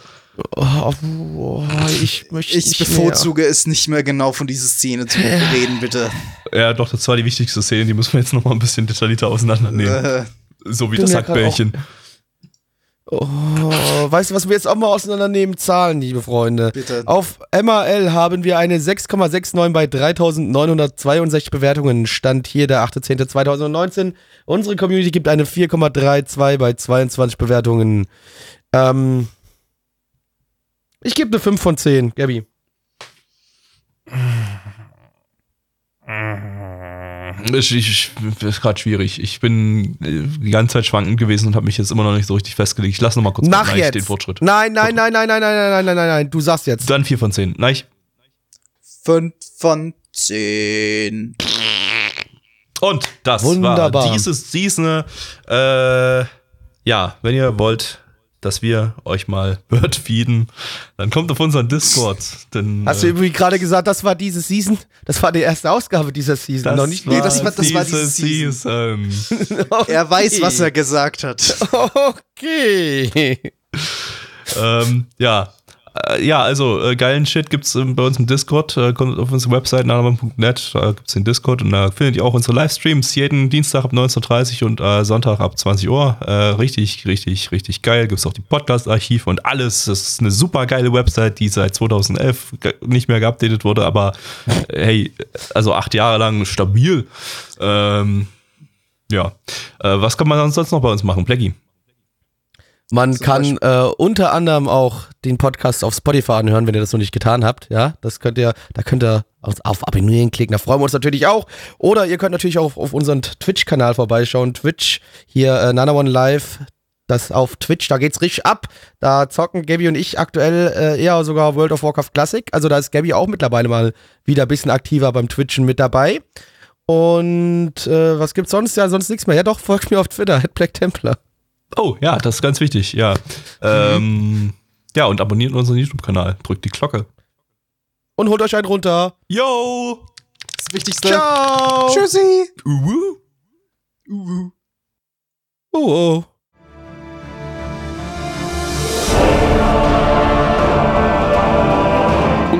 Oh, oh, ich möchte Ich nicht bevorzuge es nicht mehr genau von dieser Szene zu reden, bitte. Ja, doch, das war die wichtigste Szene, die müssen wir jetzt noch mal ein bisschen detaillierter auseinandernehmen. Äh, so wie das Hackbällchen. Mehr. Oh, weißt du, was wir jetzt auch mal auseinandernehmen? Zahlen, liebe Freunde. Bitte. Auf MRL haben wir eine 6,69 bei 3962 Bewertungen. Stand hier der 8.10.2019. Unsere Community gibt eine 4,32 bei 22 Bewertungen. Ähm, ich gebe eine 5 von 10, Gabi. Ich, ich, das ist gerade schwierig. Ich bin äh, die ganze Zeit schwankend gewesen und habe mich jetzt immer noch nicht so richtig festgelegt. Ich lasse noch mal kurz Nach Neich jetzt. den Fortschritt. Nein, nein, nein, nein, nein, nein, nein, nein, nein, nein, nein. Du sagst jetzt. Dann 4 von 10. Neich. fünf von zehn. Und das Wunderbar. war dieses Season. Äh, ja, wenn ihr wollt, dass wir euch mal Bird feeden, dann kommt auf unseren Discord. Denn, Hast du äh, irgendwie gerade gesagt, das war diese Season? Das war die erste Ausgabe dieser Season, noch nicht Nee, das war- das war diese diese Season. Er weiß, was er gesagt hat. Okay. ähm, ja, ja, also äh, geilen Shit gibt's ähm, bei uns im Discord. Äh, kommt auf unsere Website nanaman.net, da gibt's den Discord und da findet ihr auch unsere Livestreams jeden Dienstag ab 19.30 Uhr und äh, Sonntag ab 20 Uhr. Äh, richtig, richtig, richtig geil. Gibt's auch die Podcast-Archive und alles. Das ist eine super geile Website, die seit 2011 nicht mehr geupdatet wurde, aber äh, hey, also acht Jahre lang stabil. Ähm, ja. Äh, was kann man sonst noch bei uns machen? Blackie. Man kann äh, unter anderem auch den Podcast auf Spotify anhören, wenn ihr das noch nicht getan habt. Ja, das könnt ihr, da könnt ihr auf, auf Abonnieren klicken, da freuen wir uns natürlich auch. Oder ihr könnt natürlich auch auf, auf unseren Twitch-Kanal vorbeischauen. Twitch, hier äh, Nana One Live, das auf Twitch, da geht's richtig ab. Da zocken Gabby und ich aktuell äh, eher sogar World of Warcraft Classic. Also da ist Gabby auch mittlerweile mal wieder ein bisschen aktiver beim Twitchen mit dabei. Und äh, was gibt's sonst? Ja, sonst nichts mehr. Ja, doch, folgt mir auf Twitter, Black Templar. Oh, ja, das ist ganz wichtig, ja. Ähm, ja, und abonniert unseren YouTube-Kanal. Drückt die Glocke. Und holt euch einen runter. Yo! Das Wichtigste. Ciao. Tschüssi. Uhu. Uhu. Oh, oh.